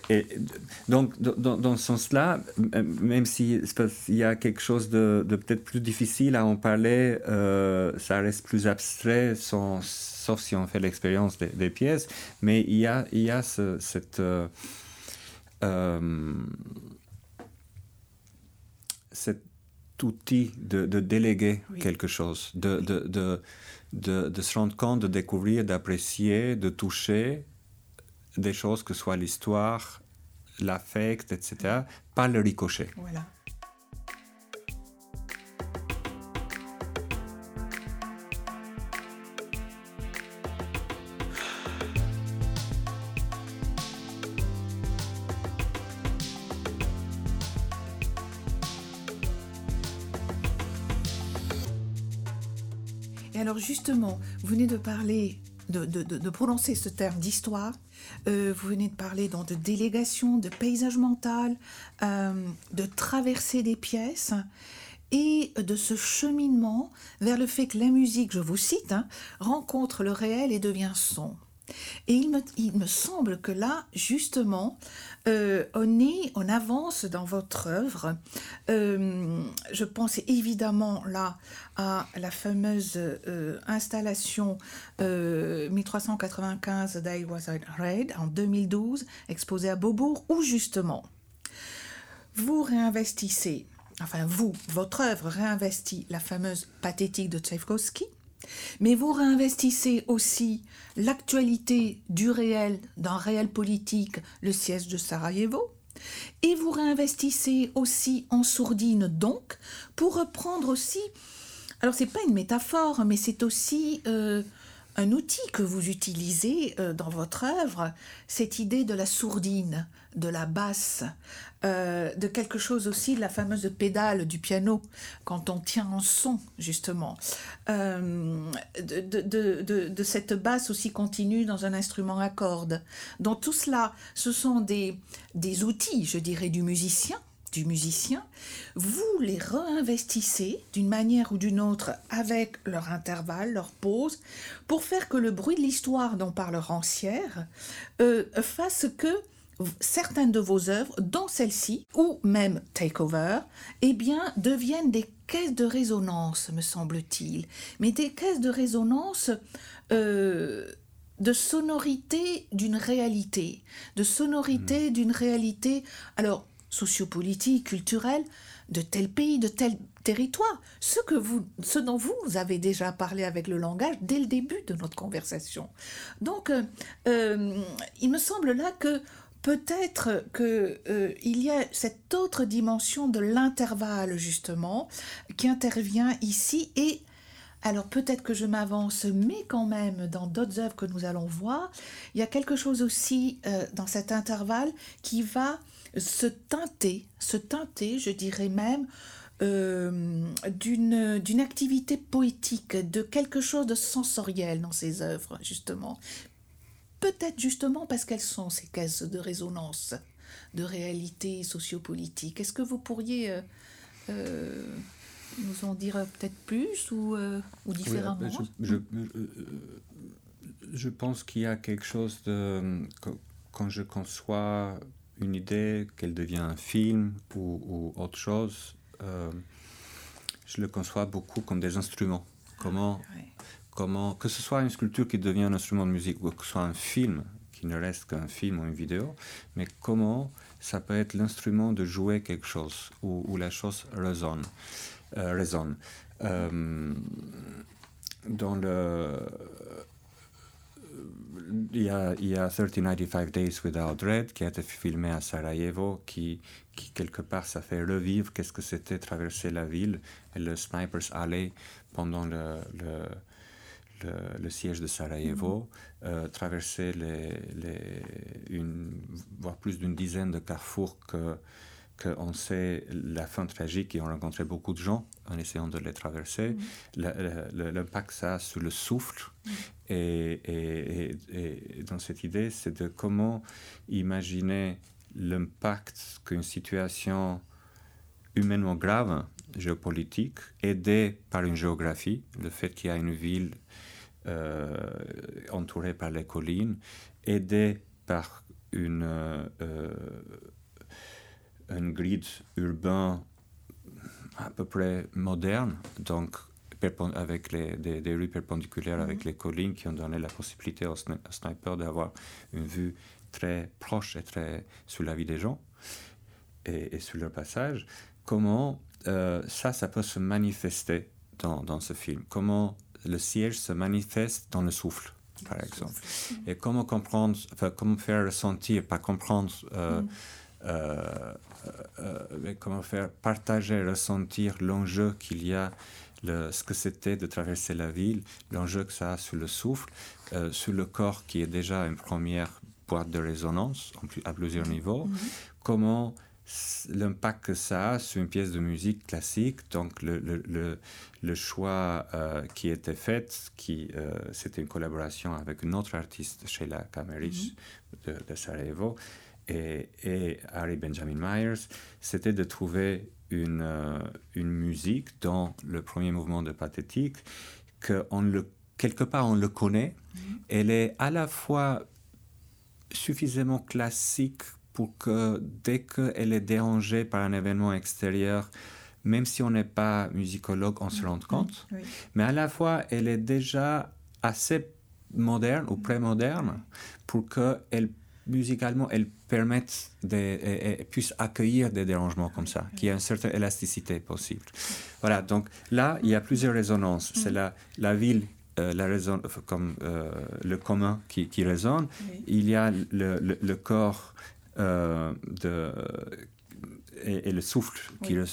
donc, dans, ce sens-là, même s'il y a quelque chose de, peut-être plus difficile à en parler, euh, ça reste plus abstrait, sauf si on fait l'expérience des, pièces, mais il y a, il y a ce, cette... Euh, euh, cet outil de, déléguer quelque chose, de, de, de, se rendre compte, de découvrir, d'apprécier, de toucher, des choses que soit l'histoire, l'affect, etc., pas le ricochet. Voilà. Venez de parler, de, prononcer ce terme d'histoire. Euh, vous venez de parler donc, de délégation, de paysage mental, euh, de traverser des pièces et de ce cheminement vers le fait que la musique, je vous cite, hein, rencontre le réel et devient son. Et il me, semble que là, justement, euh, on avance dans votre œuvre. Euh, je pense évidemment là à la fameuse euh, installation 1395 Day Was en 2012, exposée à Beaubourg, où justement vous réinvestissez, enfin vous, votre œuvre réinvestit la fameuse pathétique de Tchaïkovski, mais vous réinvestissez aussi l'actualité du réel, d'un réel politique, le siège de Sarajevo, et vous réinvestissez aussi en sourdine donc, pour reprendre aussi, alors c'est pas une métaphore, mais c'est aussi euh, un outil que vous utilisez euh, dans votre œuvre, cette idée de la sourdine, de la basse, euh, de quelque chose aussi, la fameuse pédale du piano, quand on tient en son, justement, euh, de, cette basse aussi continue dans un instrument à cordes. Donc tout cela, ce sont des, des outils, je dirais, du musicien, du musicien, vous les réinvestissez d'une manière ou d'une autre avec leur intervalle, leur pause, pour faire que le bruit de l'histoire dont parle Rancière euh, fasse que certaines de vos œuvres, dont celle-ci, ou même Takeover, eh bien, deviennent des caisses de résonance, me semble-t-il. Mais des caisses de résonance euh, de sonorité d'une réalité, de sonorité hmm. d'une réalité. Alors, sociopolitique, culturelle, de tel pays, de tel territoire, ce, que vous, ce dont vous avez déjà parlé avec le langage dès le début de notre conversation. Donc, euh, euh, il me semble là que peut-être qu'il euh, y a cette autre dimension de l'intervalle, justement, qui intervient ici et alors peut-être que je m'avance, mais quand même, dans d'autres œuvres que nous allons voir, il y a quelque chose aussi dans cet intervalle qui va se teinter, se teinter, je dirais même, euh, d'une activité poétique, de quelque chose de sensoriel dans ces œuvres, justement. Peut-être justement parce qu'elles sont ces caisses de résonance, de réalité sociopolitique. Est-ce que vous pourriez euh, euh, nous en dire peut-être plus ou, ou différemment je, je, pense qu'il y a quelque chose de... Quand je conçois une idée, qu'elle devient un film ou, autre chose, euh, je le conçois beaucoup comme des instruments. Comment, comment, que ce soit une sculpture qui devient un instrument de musique ou que ce soit un film qui ne reste qu'un film ou une vidéo, mais comment ça peut être l'instrument de jouer quelque chose où, la chose résonne. Euh, résonne. Euh, dans le il y, a, il y a 3095 Days Without Red qui a été filmé à Sarajevo, qui, qui quelque part, ça fait revivre qu'est-ce que c'était traverser la ville et le Snipers Alley pendant le, le, siège de Sarajevo, mm-hmm. euh, traverser les, les, une, voire plus d'une dizaine de carrefours que qu'on sait la fin tragique et on rencontré beaucoup de gens en essayant de les traverser, mm. l'impact ça a sur le souffle. Mm. Et, et, dans cette idée, c'est de comment imaginer l'impact qu'une situation humainement grave, géopolitique, aidée par une géographie, le fait qu'il y a une ville euh, entourée par les collines, aidée par une, euh, un grid urbain à peu près moderne, donc avec les, des, rues perpendiculaires avec mhm. les collines qui ont donné la possibilité au, sniper d'avoir une vue très proche et très sur la vie des gens et, sur leur passage. Comment euh, ça, ça peut se manifester dans, dans, ce film Comment le siège se manifeste dans le souffle par exemple. Et comment comprendre, enfin, comment faire ressentir, pas comprendre, euh, mhm. euh, mais comment faire partager, ressentir l'enjeu qu'il y a ce que c'était de traverser la ville, l'enjeu que ça a sur le souffle, sur le corps qui est déjà une première boîte de résonance à plusieurs niveaux, mhm. comment l'impact que ça a sur une pièce de musique classique, donc le, le, le, choix euh, qui était fait, qui euh, c'était une collaboration avec une autre artiste, Sheila Kamerich mhm. de, de, Sarajevo, et, et Harry Benjamin Myers, c'était de trouver une, euh, une musique dans le premier mouvement de Pathétique, que on le, quelque part on le connaît. Mhm. Elle est à la fois suffisamment classique pour que dès qu'elle est dérangée par un événement extérieur, même si on n'est pas musicologue, on se mhm. rende compte. Mais à la fois, elle est déjà assez moderne ou pré-moderne pour qu'elle musicalement, elles permettent de, et, puissent accueillir des dérangements comme ça, qu'il y a une certaine élasticité possible. Voilà, donc là, il y a plusieurs résonances. C'est la, la ville euh, la raison, comme euh, le commun qui, qui résonne. Il y a le, le, corps euh, et, le souffle qui, euh,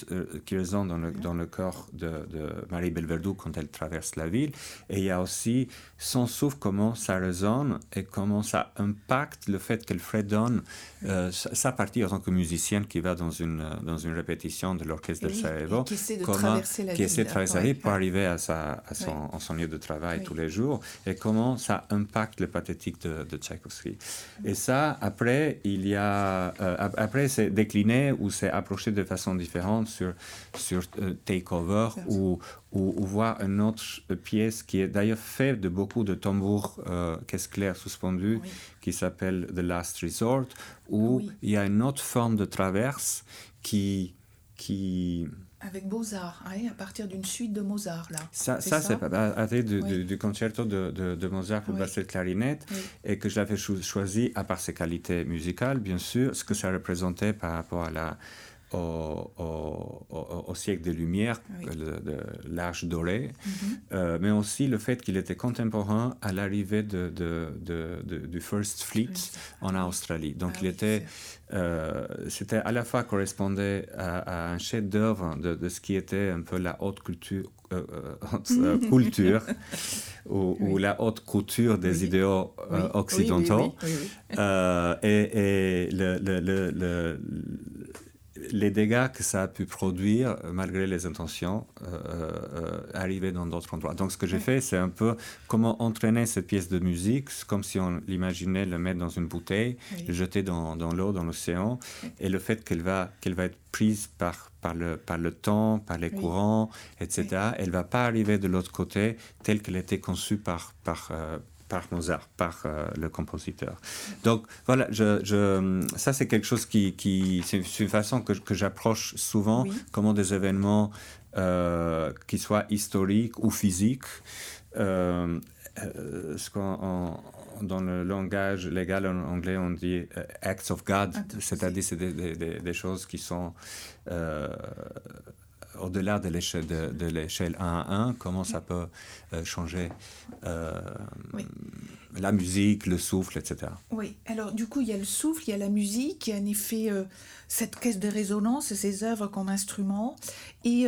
qui, résonne dans le, dans le corps de, de, Marie Belverdoux quand elle traverse la ville. Et il y a aussi son souffle, comment ça résonne et comment ça impacte le fait qu'elle fredonne euh, sa partie en tant que musicienne qui va dans une, dans une répétition de l'orchestre de Sarajevo. Qui essaie de traverser la qui essaie de traverser la ville pour arriver à, sa, à son, son, lieu de travail tous les jours. Et comment ça impacte le pathétique de, de Tchaïkovski. Et ça, après, il y a... Euh, après, c'est décliné ou c'est approcher de façon différente sur, sur euh, Takeover ou, ou, voir une autre pièce qui est d'ailleurs faite de beaucoup de tambours euh, caisse claire suspendus qui s'appelle The Last Resort où il y a une autre forme de traverse qui... qui avec Mozart, hein, à partir d'une suite de Mozart, là. Ça, ça c'est à partir du, du, concerto de, de, Mozart pour basse et clarinette, et que j'avais choisi, à part ses qualités musicales, bien sûr, ce que ça représentait par rapport à la, au, siècle des Lumières, de l'âge doré, mhm. euh, mais aussi le fait qu'il était contemporain à l'arrivée de, de, du First Fleet en Australie. Donc ah il était, euh, c'était à la fois correspondait à, un chef-d'œuvre de, ce qui était un peu la haute culture, euh, culture ou, la haute couture des idéaux occidentaux. et, et le, le, le les dégâts que ça a pu produire, euh, malgré les intentions, euh, euh, arriver dans d'autres endroits. Donc, ce que j'ai fait, c'est un peu comment entraîner cette pièce de musique, comme si on l'imaginait le mettre dans une bouteille, le jeter dans, dans l'eau, dans l'océan, et le fait qu'elle va, qu'elle va être prise par, par, le, par le temps, par les courants, etc., elle ne va pas arriver de l'autre côté telle qu'elle était conçue par, par, par Mozart, par euh, le compositeur. Donc voilà, je, je, ça c'est quelque chose qui, qui c'est une façon que, que j'approche souvent, comment des événements euh, qui soient historiques ou physiques, euh, euh ce dans le langage légal en anglais, on dit acts of God, c'est-à-dire c'est des, des, des, choses qui sont au-delà de l'échelle de, l'échelle 1 à 1, comment ça peut euh, changer euh, la musique, le souffle, etc. Oui, alors du coup, il y a le souffle, il y a la musique, il y a en effet euh, cette caisse de résonance, ces œuvres comme instrument. Et,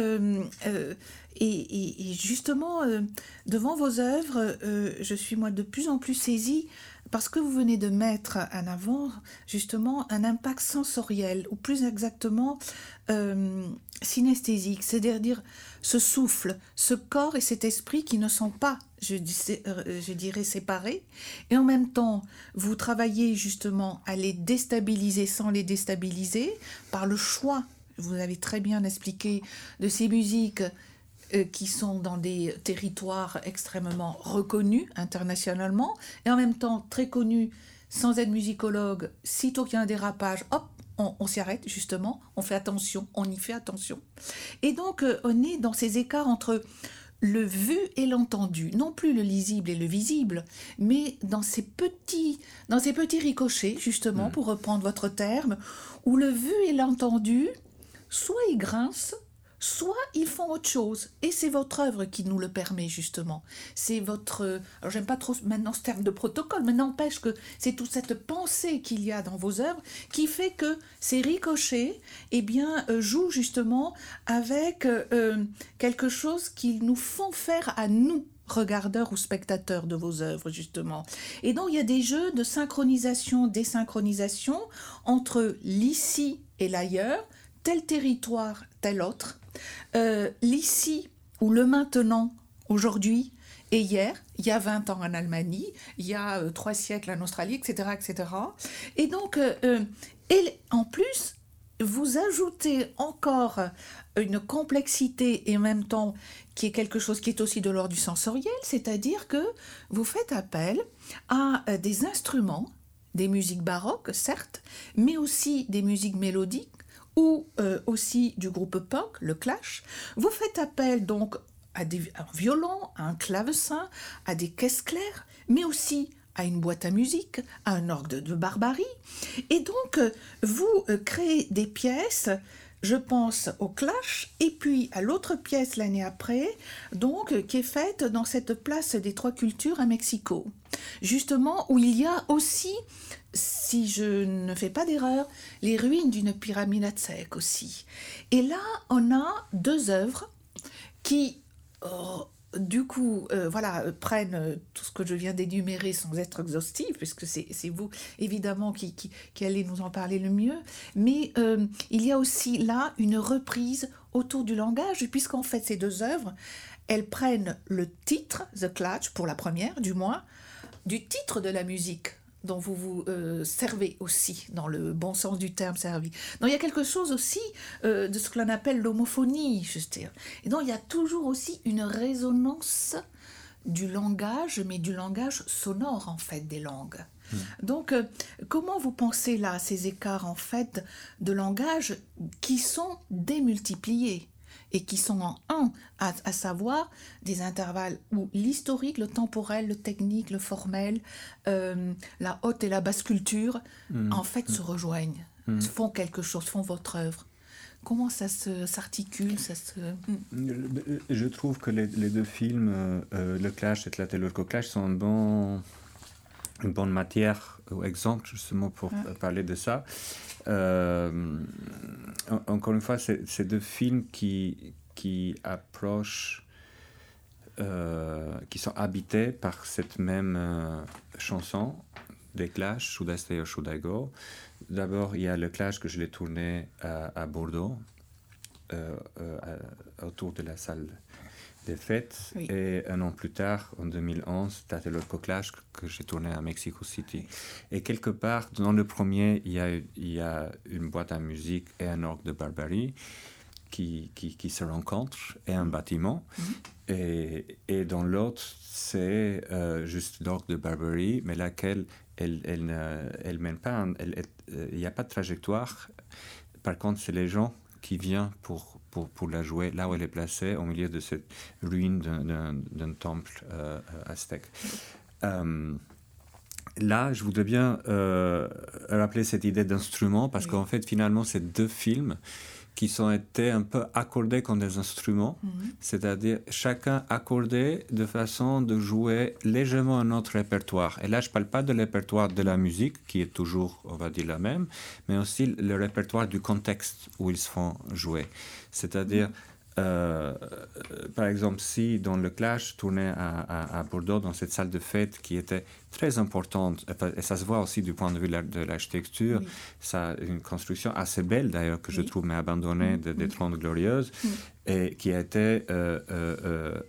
et, et, justement, devant vos œuvres, je suis moi de plus en plus saisie parce que vous venez de mettre en avant justement un impact sensoriel, ou plus exactement euh, synesthésique, c'est-à-dire ce souffle, ce corps et cet esprit qui ne sont pas, je, euh, je dirais, séparés, et en même temps, vous travaillez justement à les déstabiliser sans les déstabiliser par le choix, vous avez très bien expliqué, de ces musiques qui sont dans des territoires extrêmement reconnus internationalement et en même temps très connus sans être musicologue. Sitôt qu'il y a un dérapage, hop, on, s'y arrête justement, on fait attention, on y fait attention. Et donc euh, on est dans ces écarts entre le vu et l'entendu, non plus le lisible et le visible, mais dans ces petits, dans ces petits ricochets, justement, mmh. pour reprendre votre terme, où le vu et l'entendu, soit ils grincent, soit ils font autre chose. Et c'est votre œuvre qui nous le permet, justement. C'est votre... Alors, j'aime pas trop maintenant ce terme de protocole, mais n'empêche que c'est toute cette pensée qu'il y a dans vos œuvres qui fait que ces ricochets, eh bien, euh, jouent justement avec euh, quelque chose qu'ils nous font faire à nous regardeurs ou spectateurs de vos œuvres, justement. Et donc, il y a des jeux de synchronisation, désynchronisation entre l'ici et l'ailleurs, tel territoire, tel autre, euh, l'ici ou le maintenant, aujourd'hui et hier, il y a 20 ans en Allemagne, il y a euh, trois siècles en Australie, etc. etc. Et donc, euh, et en plus, vous ajoutez encore une complexité et en même temps qui est quelque chose qui est aussi de l'ordre du sensoriel, c'est-à-dire que vous faites appel à des instruments, des musiques baroques, certes, mais aussi des musiques mélodiques ou euh, aussi du groupe punk, le Clash. Vous faites appel donc à des violons, à un clavecin, à des caisses claires, mais aussi à une boîte à musique, à un orgue de, barbarie. Et donc, euh, vous euh, créez des pièces je pense au Clash et puis à l'autre pièce l'année après, donc qui est faite dans cette place des trois cultures à Mexico, justement où il y a aussi si je ne fais pas d'erreur, les ruines d'une pyramide aztèque aussi. Et là, on a deux œuvres qui, oh, du coup, euh, voilà, prennent tout ce que je viens d'énumérer sans être exhaustif, puisque c'est vous, évidemment, qui, allez nous en parler le mieux. Mais euh, il y a aussi là une reprise autour du langage, puisqu'en fait, ces deux œuvres, elles prennent le titre, The Clutch, pour la première, du moins, du titre de la musique dont vous vous euh, servez aussi, dans le bon sens du terme servi. Donc il y a quelque chose aussi euh, de ce que l'on appelle l'homophonie, je dire. Et donc il y a toujours aussi une résonance du langage, mais du langage sonore en fait des langues. Hmm. Donc, euh, comment vous pensez là ces écarts en fait de langage qui sont démultipliés? Et qui sont en un, à, savoir des intervalles où l'historique, le temporel, le technique, le formel, euh, la haute et la basse culture, mm. en fait, se rejoignent, mm. font quelque chose, font votre œuvre. Comment ça s'articule ça se... Mm. Je trouve que les, deux films, euh, euh, Le Clash et Tlatelolco Clash, sont bon, une bonne matière ou exemple justement pour parler de ça. Euh, encore une fois, c'est deux films qui, qui approchent, euh, qui sont habités par cette même euh, chanson des Clash, Should I Stay or Should I Go? D'abord, il y a le Clash que je l'ai tourné à, Bordeaux, autour de la salle des fêtes. Et un an plus tard, en 2011, le Clash que j'ai tourné à Mexico City. Et quelque part, dans le premier, il y a, il y a une boîte à musique et un orgue de barbarie qui, qui, qui se rencontrent et un bâtiment. Mhm. et, et, dans l'autre, c'est euh, juste l'orgue de barbarie, mais laquelle elle, elle, ne, elle mène pas, euh, il n'y a pas de trajectoire. Par contre, c'est les gens qui viennent pour pour, pour, la jouer là où elle est placée, au milieu de cette ruine d'un temple euh, aztèque. Euh, là, je voudrais bien euh, rappeler cette idée d'instrument, parce qu'en fait, finalement, ces deux films qui sont été un peu accordés comme des instruments, mhm. c'est-à-dire chacun accordé de façon de jouer légèrement un autre répertoire. Et là, je ne parle pas de répertoire de la musique, qui est toujours, on va dire, la même, mais aussi le répertoire du contexte où ils se font jouer. C'est-à-dire, euh, par exemple, si dans le Clash tournait à, à, Bordeaux, dans cette salle de fête qui était très importante, et ça se voit aussi du point de vue de l'architecture, ça une construction assez belle d'ailleurs, que je trouve, mais abandonnée de, des Trente Glorieuses, et qui a été euh, euh,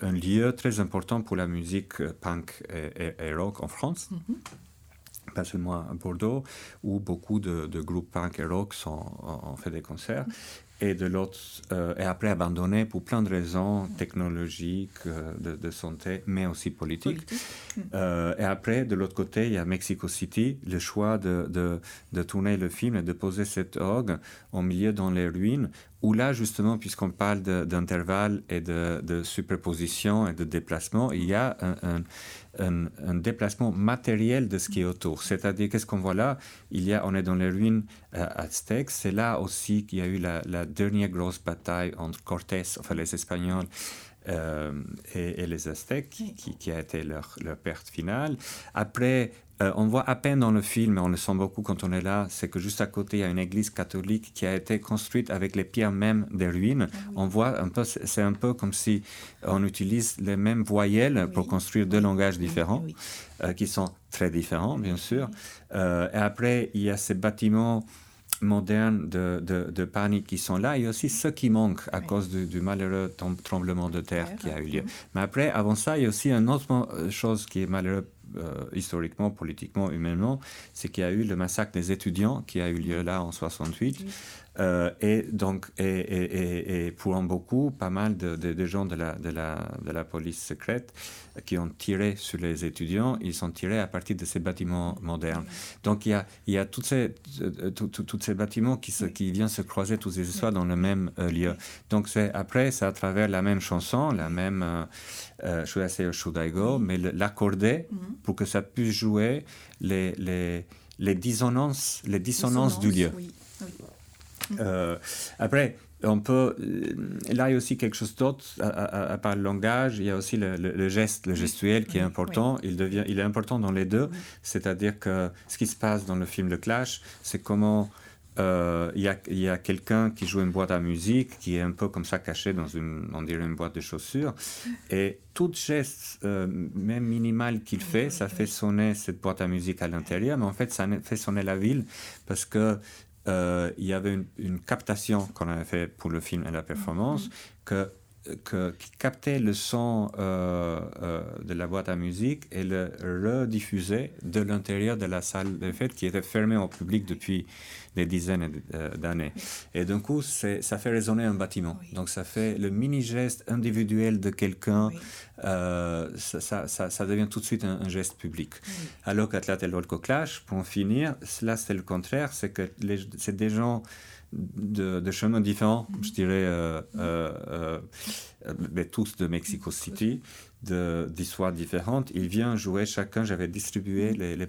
un lieu très important pour la musique punk et, rock en France. Mm-hmm. Pas seulement à Bordeaux, où beaucoup de, groupes punk et rock sont, ont fait des concerts. Et de l'autre, euh, et après abandonné pour plein de raisons technologiques, euh, de, santé, mais aussi politiques. Euh, et après, de l'autre côté, il y a Mexico City, le choix de, de, de tourner le film et de poser cette orgue au milieu dans les ruines, où là, justement, puisqu'on parle d'intervalle et de, de, superposition et de déplacement, il y a un, un, déplacement matériel de ce qui est autour. C'est-à-dire, qu'est-ce qu'on voit là? Il y a, On est dans les ruines euh, aztèques. C'est là aussi qu'il y a eu la, dernière grosse bataille entre Cortés, enfin les Espagnols, euh, et, les Aztèques, qui, qui, a été leur, leur perte finale. Après, euh, on voit à peine dans le film, mais on le sent beaucoup quand on est là, c'est que juste à côté, il y a une église catholique qui a été construite avec les pierres mêmes des ruines. Ah on voit un peu, c'est un peu comme si on utilise les mêmes voyelles pour construire deux langages différents, euh, qui sont très différents, bien sûr. Et après, il y a ces bâtiments modernes de, de, panique qui sont là, et aussi ceux qui manquent à cause du, malheureux tremblement de terre qui a eu lieu. Mais après, avant ça, il y a aussi une autre chose qui est malheureuse euh, historiquement, politiquement, humainement, c'est qu'il y a eu le massacre des étudiants qui a eu lieu là en 68. Euh, et donc, et, et, pour beaucoup, pas mal de, de, gens de la, de, la, de la police secrète qui ont tiré sur les étudiants, ils sont tirés à partir de ces bâtiments modernes. Donc, il y a, il y a toutes ces, euh, tous ces bâtiments qui, se, qui viennent se croiser tous ces histoires dans le même lieu. Donc, c'est, après, c'est à travers la même chanson, la même euh, Should I Say or Should I Go, mais l'accorder mhm. pour que ça puisse jouer les, les, les dissonances, les dissonances, du lieu. Euh, après, on peut. Euh, là, il y a aussi quelque chose d'autre, à, part le langage, il y a aussi le, le, geste, le gestuel qui est important. Il, devient, il est important dans les deux. C'est-à-dire que ce qui se passe dans le film Le Clash, c'est comment euh, il y a, quelqu'un qui joue une boîte à musique qui est un peu comme ça caché dans une, on dirait une boîte de chaussures. Et tout geste, euh, même minimal qu'il fait, ça fait sonner cette boîte à musique à l'intérieur, mais en fait, ça fait sonner la ville parce que il y avait une, captation qu'on avait fait pour le film et la performance que qui captait le son de la boîte à musique et le rediffusait de l'intérieur de la salle de fête qui était fermée au public depuis des dizaines euh, d'années. Et d'un coup, ça fait résonner un bâtiment. Donc ça fait le mini-geste individuel de quelqu'un, euh, ça, ça, ça, devient tout de suite un, geste public. Alors qu'Atlat et Clash, pour en finir, là c'est le contraire, c'est que c'est des gens de, de, chemins différents, je dirais, euh, euh, mais tous de Mexico City, d'histoires différentes. Ils viennent jouer chacun. J'avais distribué mm. les, les,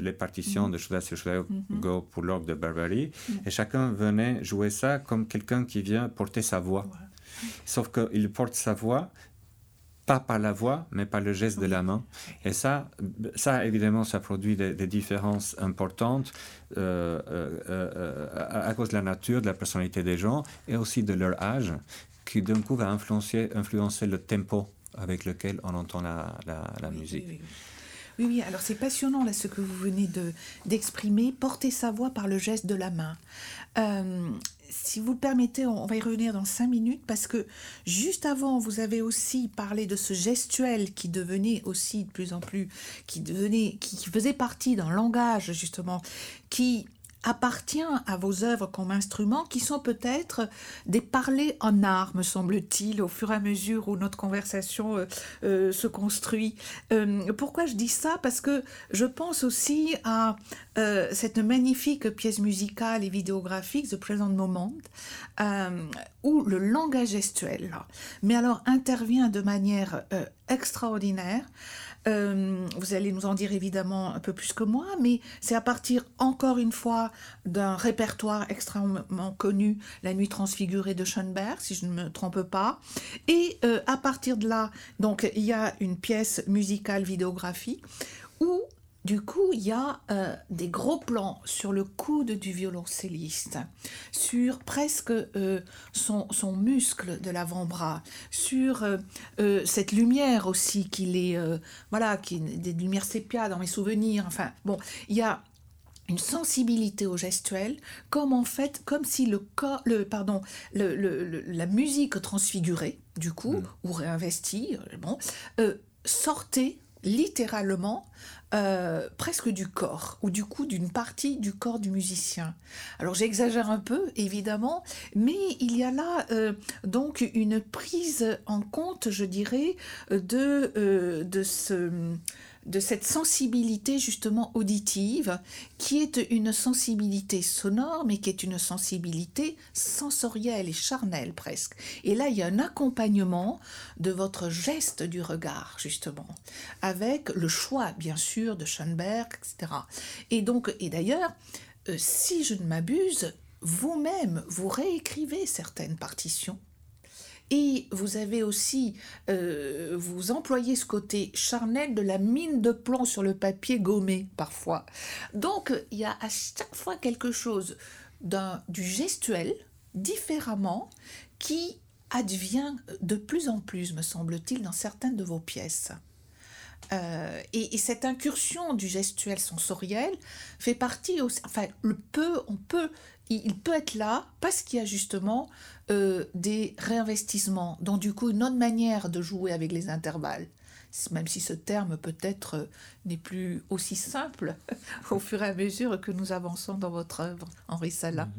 les, partitions, mm. de Should I Go pour l'orgue de Barbarie. Mm. Et chacun venait jouer ça comme quelqu'un qui vient porter sa voix. Sauf qu'il porte sa voix pas par la voix, mais par le geste de la main. Et ça, ça évidemment, ça produit des, différences importantes euh, euh, euh, à, cause de la nature, de la personnalité des gens et aussi de leur âge, qui d'un coup va influencer, influencer le tempo avec lequel on entend la, la, musique. Oui, oui, alors c'est passionnant là ce que vous venez de d'exprimer, porter sa voix par le geste de la main. Euh, si vous le permettez, on va y revenir dans cinq minutes parce que juste avant, vous avez aussi parlé de ce gestuel qui devenait aussi de plus en plus, qui devenait, qui faisait partie d'un langage justement, qui appartient à vos œuvres comme instruments qui sont peut-être des parlers en art, me semble-t-il, au fur et à mesure où notre conversation euh, euh, se construit. Euh, pourquoi je dis ça? Parce que je pense aussi à cette magnifique pièce musicale et vidéographique, The Present Moment, où le langage gestuel, mais alors intervient de manière extraordinaire. Euh, vous allez nous en dire évidemment un peu plus que moi, mais c'est à partir encore une fois d'un répertoire extrêmement connu, La Nuit transfigurée de Schoenberg, si je ne me trompe pas. Et euh, à partir de là, donc il y a une pièce musicale vidéographie où du coup, il y a euh, des gros plans sur le coude du violoncelliste, sur presque euh, son, son, muscle de l'avant-bras, sur euh, cette lumière aussi qu'il est, voilà, qui des lumières sépia dans mes souvenirs. Enfin, bon, il y a une sensibilité au gestuel, comme en fait, comme si le corps, le, pardon, le, la musique transfigurée, du coup, mm. ou réinvestie, bon, sortait littéralement euh, presque du corps, ou du coup d'une partie du corps du musicien. Alors j'exagère un peu, évidemment, mais il y a là euh, donc une prise en compte, je dirais, de, euh, de ce de cette sensibilité justement auditive, qui est une sensibilité sonore, mais qui est une sensibilité sensorielle et charnelle presque. Et là, il y a un accompagnement de votre geste du regard, justement, avec le choix, bien sûr, de Schoenberg, etc. Et donc, et d'ailleurs, euh, si je ne m'abuse, vous-même, vous réécrivez certaines partitions et vous avez aussi, euh, vous employez ce côté charnel de la mine de plomb sur le papier gommé parfois. Donc il y a à chaque fois quelque chose du gestuel différemment qui advient de plus en plus, me semble-t-il, dans certaines de vos pièces. Euh, et, cette incursion du gestuel sensoriel fait partie aussi, enfin, le peut, on peut, il peut être là parce qu'il y a justement euh, des réinvestissements, donc du coup une autre manière de jouer avec les intervalles, même si ce terme peut-être euh, n'est plus aussi simple au fur et à mesure que nous avançons dans votre œuvre, Henri Sala. Mhm.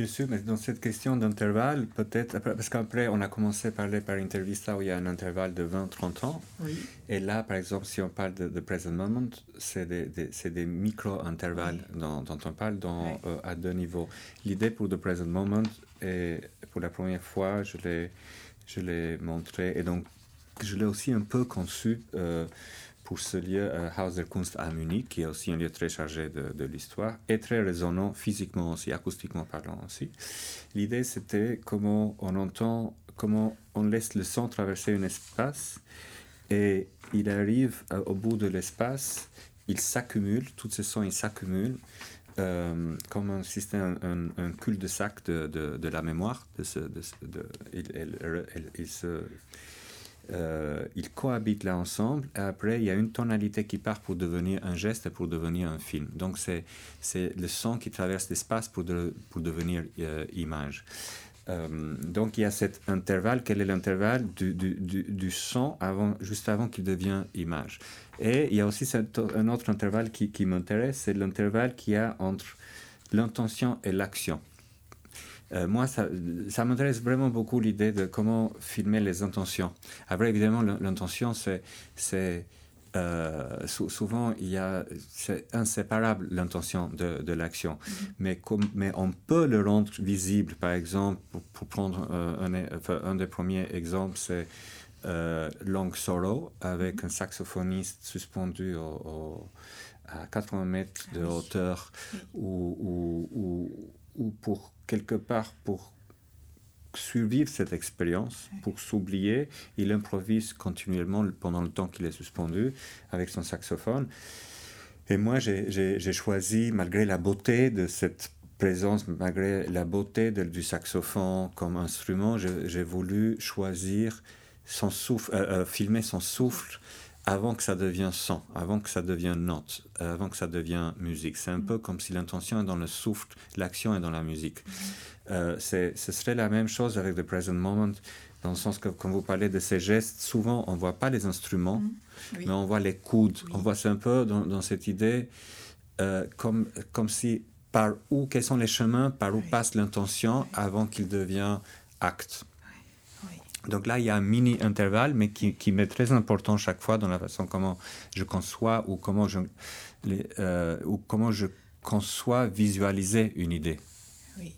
Bien sûr, mais dans cette question d'intervalle, peut-être, parce qu'après, on a commencé à parler par Intervista où il y a un intervalle de 20-30 ans. Et là, par exemple, si on parle de, Present Moment, c'est des, des micro-intervalles dont, on parle dans, euh, à deux niveaux. L'idée pour The Present Moment, et pour la première fois, je l'ai, je l'ai montré, et donc je l'ai aussi un peu conçu. Euh, pour ce lieu euh, Haus der Kunst à Munich, qui est aussi un lieu très chargé de, de l'histoire et très résonnant physiquement aussi, acoustiquement parlant aussi. L'idée, c'était comment on entend, comment on laisse le son traverser un espace et il arrive euh, au bout de l'espace, il s'accumule, tous ces sons, ils s'accumulent. Euh, comme un système, un, cul-de-sac de, de, de, la mémoire. De ce, de, il, il, se euh, ils cohabitent là ensemble. Et après, il y a une tonalité qui part pour devenir un geste et pour devenir un film. Donc, c'est, c'est le son qui traverse l'espace pour, pour devenir euh, image. Euh, donc, il y a cet intervalle. Quel est l'intervalle du, du, du, son avant, juste avant qu'il devienne image? Et il y a aussi un autre intervalle qui, qui m'intéresse, c'est l'intervalle qu'il y a entre l'intention et l'action. Euh, moi, ça, ça m'intéresse vraiment beaucoup l'idée de comment filmer les intentions. Après, évidemment, l'intention, c'est, euh, souvent, il y a, c'est inséparable l'intention de, de l'action. Mm-hmm. mais, comme, mais on peut le rendre visible. Par exemple, pour, prendre euh, un, un, des premiers exemples, c'est Long Sorrow avec mm-hmm. un saxophoniste suspendu au, à 80 mètres de ah hauteur, ou, ou pour quelque part pour survivre cette expérience, pour s'oublier, il improvise continuellement pendant le temps qu'il est suspendu avec son saxophone. Et moi, j'ai choisi, malgré la beauté de cette présence, malgré la beauté du saxophone comme instrument, j'ai voulu choisir son souffle, euh, euh, filmer son souffle avant que ça devienne son, avant que ça devienne note, avant que ça devienne musique. C'est un mm. peu comme si l'intention est dans le souffle, l'action est dans la musique. Mm. Euh, ce serait la même chose avec The Present Moment, dans le sens que quand vous parlez de ces gestes, souvent on ne voit pas les instruments, mm. mais on voit les coudes. On voit c'est un peu dans, cette idée euh, comme, comme si par où, quels sont les chemins par où passe l'intention avant qu'il devienne acte. Donc là, il y a un mini intervalle, mais qui, qui m'est très important chaque fois dans la façon comment je conçois ou comment je, euh, ou comment je conçois visualiser une idée. Oui.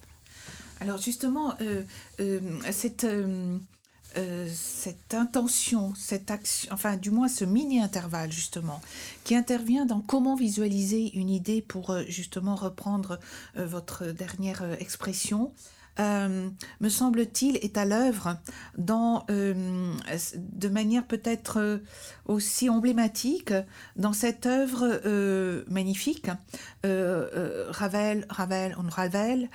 Alors justement, euh, euh, cette, cette intention, cette action, enfin du moins ce mini intervalle justement, qui intervient dans comment visualiser une idée pour justement reprendre votre dernière expression, euh, me semble-t-il, est à l'œuvre dans, euh, de manière peut-être euh, aussi emblématique dans cette œuvre magnifique, Ravel, Ravel, on Ravel,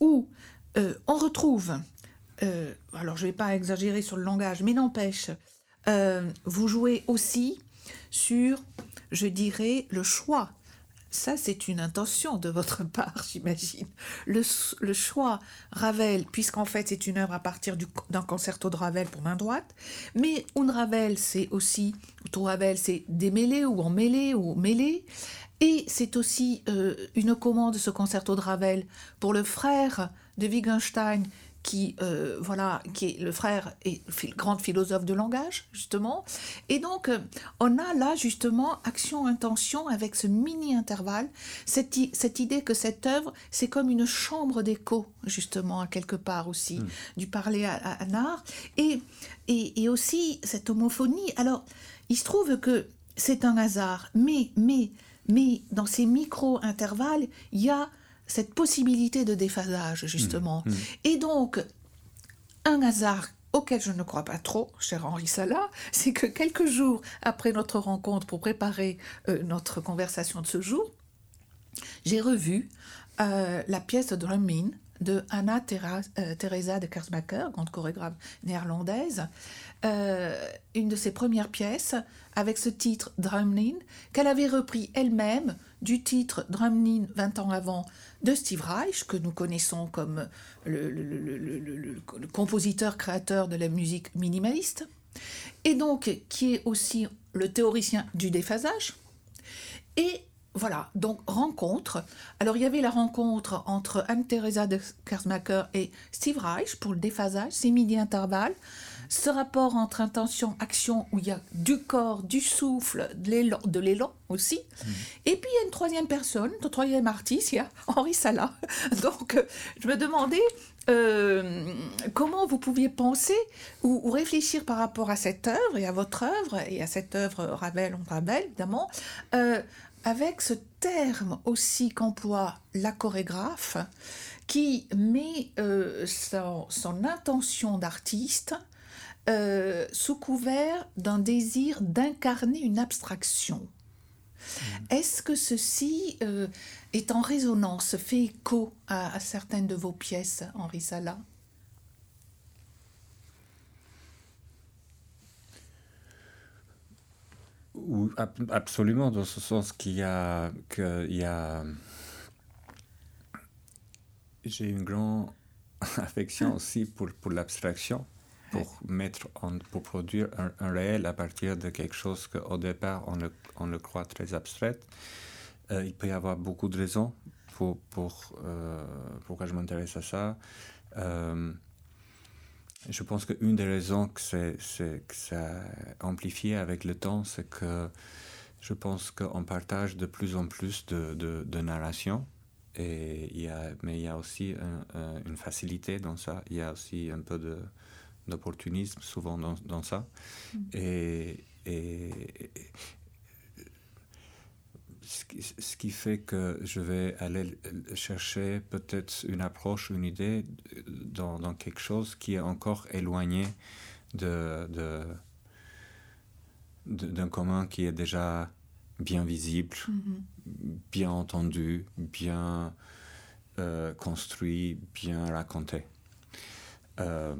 où on retrouve, alors je ne vais pas exagérer sur le langage, mais n'empêche, vous jouez aussi sur, je dirais, le choix ça, c'est une intention de votre part, j'imagine. Le, choix Ravel, puisqu'en fait c'est une œuvre à partir d'un concerto de Ravel pour main droite, mais un Ravel, c'est aussi, tout Ravel, c'est démêlé ou emmêlé ou mêlé, et c'est aussi euh, une commande, ce concerto de Ravel, pour le frère de Wittgenstein, qui, euh, voilà, qui est le frère et le grand philosophe de langage, justement. Et donc, euh, on a là, justement, action-intention avec ce mini-intervalle, cette, cette, idée que cette œuvre, c'est comme une chambre d'écho, justement, à quelque part aussi, hmm. du parler à, à, à Et, et, et, aussi cette homophonie. Alors, il se trouve que c'est un hasard, mais, mais, mais dans ces micro-intervalles, il y a cette possibilité de déphasage, justement. Mmh, mmh. Et donc, un hasard auquel je ne crois pas trop, cher Henri Salah, c'est que quelques jours après notre rencontre pour préparer euh, notre conversation de ce jour, j'ai revu euh, la pièce de Drumming de Anna euh, Teresa de Kersbacher, grande chorégraphe néerlandaise, une de ses premières pièces avec ce titre Drumlin, qu'elle avait repris elle-même du titre Drumlin 20 ans avant de Steve Reich, que nous connaissons comme le, compositeur créateur de la musique minimaliste, et donc qui est aussi le théoricien du déphasage. Et voilà, donc rencontre. Alors il y avait la rencontre entre Anne-Theresa de Kersmacher et Steve Reich pour le déphasage, ces midi-intervalles ce rapport entre intention, action, où il y a du corps, du souffle, de l'élan aussi. Mhm. Et puis il y a une troisième personne, le troisième artiste, il y a Henri Salah. Donc je me demandais euh, comment vous pouviez penser ou, réfléchir par rapport à cette œuvre et à votre œuvre et à cette œuvre Ravel, on Ravel évidemment, euh, avec ce terme aussi qu'emploie la chorégraphe qui met euh, son, intention d'artiste euh, sous couvert d'un désir d'incarner une abstraction. Mmh. Est-ce que ceci euh, est en résonance, fait écho à, certaines de vos pièces, Henri Sala absolument, dans ce sens qu'il y a, y a... j'ai une grande affection aussi pour, pour l'abstraction pour mettre pour produire un, réel à partir de quelque chose qu'au départ on le, on le, croit très abstrait. Euh, il peut y avoir beaucoup de raisons pour, pour euh, pourquoi je m'intéresse à ça. Euh, je pense qu'une des raisons que, c'est, que ça a amplifié avec le temps, c'est que je pense qu'on partage de plus en plus de, de, de narration. Et il y a, mais il y a aussi une facilité dans ça. Il y a aussi un peu de, d'opportunisme souvent dans, dans ça. Mm. Et, et, ce, qui, fait que je vais aller chercher peut-être une approche, une idée dans, dans, quelque chose qui est encore éloigné de, de d'un commun qui est déjà bien visible, mm-hmm. bien entendu, bien euh, construit, bien raconté. Euh,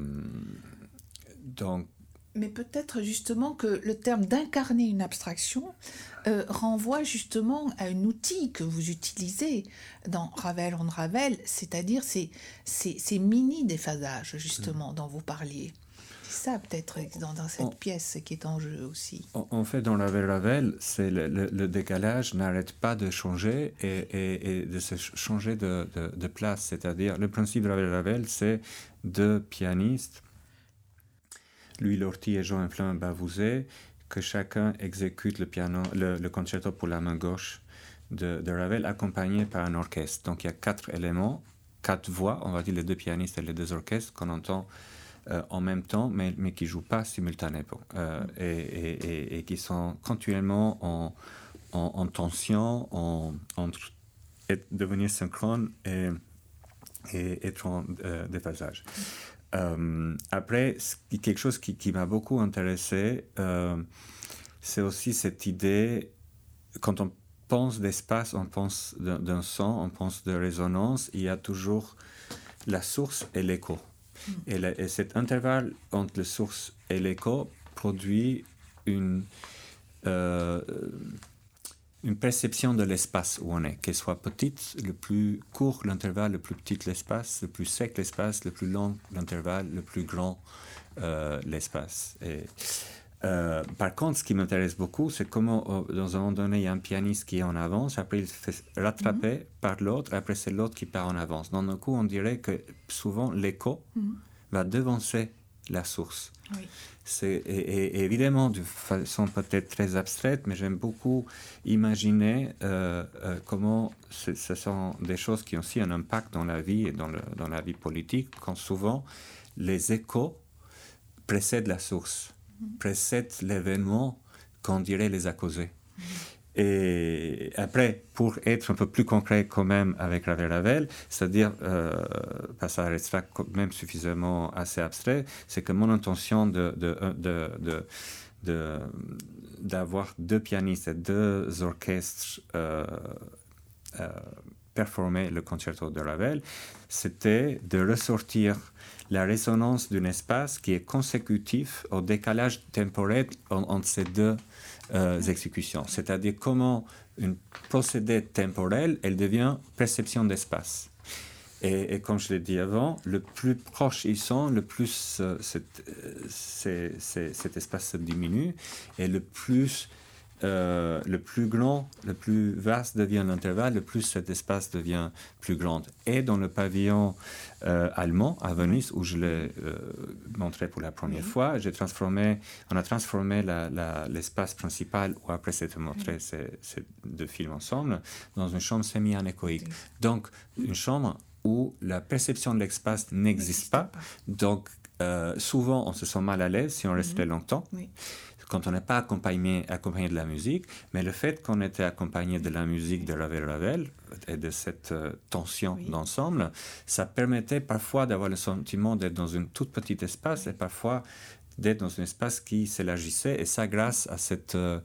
donc, mais peut-être justement que le terme d'incarner une abstraction euh, renvoie justement à un outil que vous utilisez dans Ravel on Ravel, c'est-à-dire ces, ces, mini déphasages justement dont vous parliez. C'est ça peut-être dans, dans, cette pièce qui est en jeu aussi. En, fait, dans Ravel Ravel, c'est le, décalage n'arrête pas de changer et, et, de se changer de, de, de place. C'est-à-dire, le principe de Ravel Ravel, c'est deux pianistes Louis Lorty et Jean-Inflin Bavouzet, que chacun exécute le, piano, le, concerto pour la main gauche de, Ravel, accompagné par un orchestre. Donc il y a quatre éléments, quatre voix, on va dire les deux pianistes et les deux orchestres qu'on entend euh, en même temps, mais, mais qui ne jouent pas simultanément euh, et, et, qui sont continuellement en, en, tension, en, entre devenir synchrone et et en déphasage. Après, quelque chose qui, qui m'a beaucoup intéressé, c'est aussi cette idée, quand on pense d'espace, on pense d'un son, on pense de résonance, il y a toujours la source et l'écho. Mm. Et, cet intervalle entre la source et l'écho produit une, euh, une perception de l'espace où on est, qu'elle soit petite, le plus court l'intervalle, le plus petit l'espace, le plus sec l'espace, le plus long l'intervalle, le plus grand euh, l'espace. Et euh, par contre, ce qui m'intéresse beaucoup, c'est comment, euh, dans un moment donné, il y a un pianiste qui est en avance, après il se fait rattraper mhm. par l'autre, après c'est l'autre qui part en avance. Dans un coup, on dirait que souvent l'écho mhm. va devancer la source. Oui. C'est, et, évidemment, de façon peut-être très abstraite, mais j'aime beaucoup imaginer euh, comment ce, sont des choses qui ont aussi un impact dans la vie et dans, le, dans la vie politique, quand souvent les échos précèdent la source précède l'événement qu'on dirait les accuser. Et après, pour être un peu plus concret quand même avec Ravel Ravel, c'est-à-dire, euh, ça restera quand même suffisamment assez abstrait, c'est que mon intention de, de, d'avoir deux pianistes et deux orchestres euh, euh, performer le concerto de Ravel, c'était de ressortir la résonance d'un espace qui est consécutif au décalage temporel entre ces deux euh, exécutions. C'est-à-dire comment une procédé temporel, elle devient perception d'espace. Et, comme je l'ai dit avant, le plus proche ils sont, le plus euh, euh, cet espace se diminue et le plus euh, le plus grand, le plus vaste devient l'intervalle, le plus cet espace devient plus grand. Et dans le pavillon euh, allemand à Venise, où je l'ai euh, montré pour la première fois, j'ai transformé, on a transformé l'espace principal, où après c'était montré ces, deux films ensemble, dans une chambre semi-anéchoïque. Donc, une chambre où la perception de l'espace n'existe pas. Donc, souvent, on se sent mal à l'aise si on reste mhm. longtemps. Oui quand on n'est pas accompagné, accompagné de la musique, mais le fait qu'on était accompagné de la musique de Ravel Ravel et de cette euh, tension d'ensemble, ça permettait parfois d'avoir le sentiment d'être dans un tout petit espace et parfois d'être dans un espace qui s'élargissait, et ça grâce à cet euh,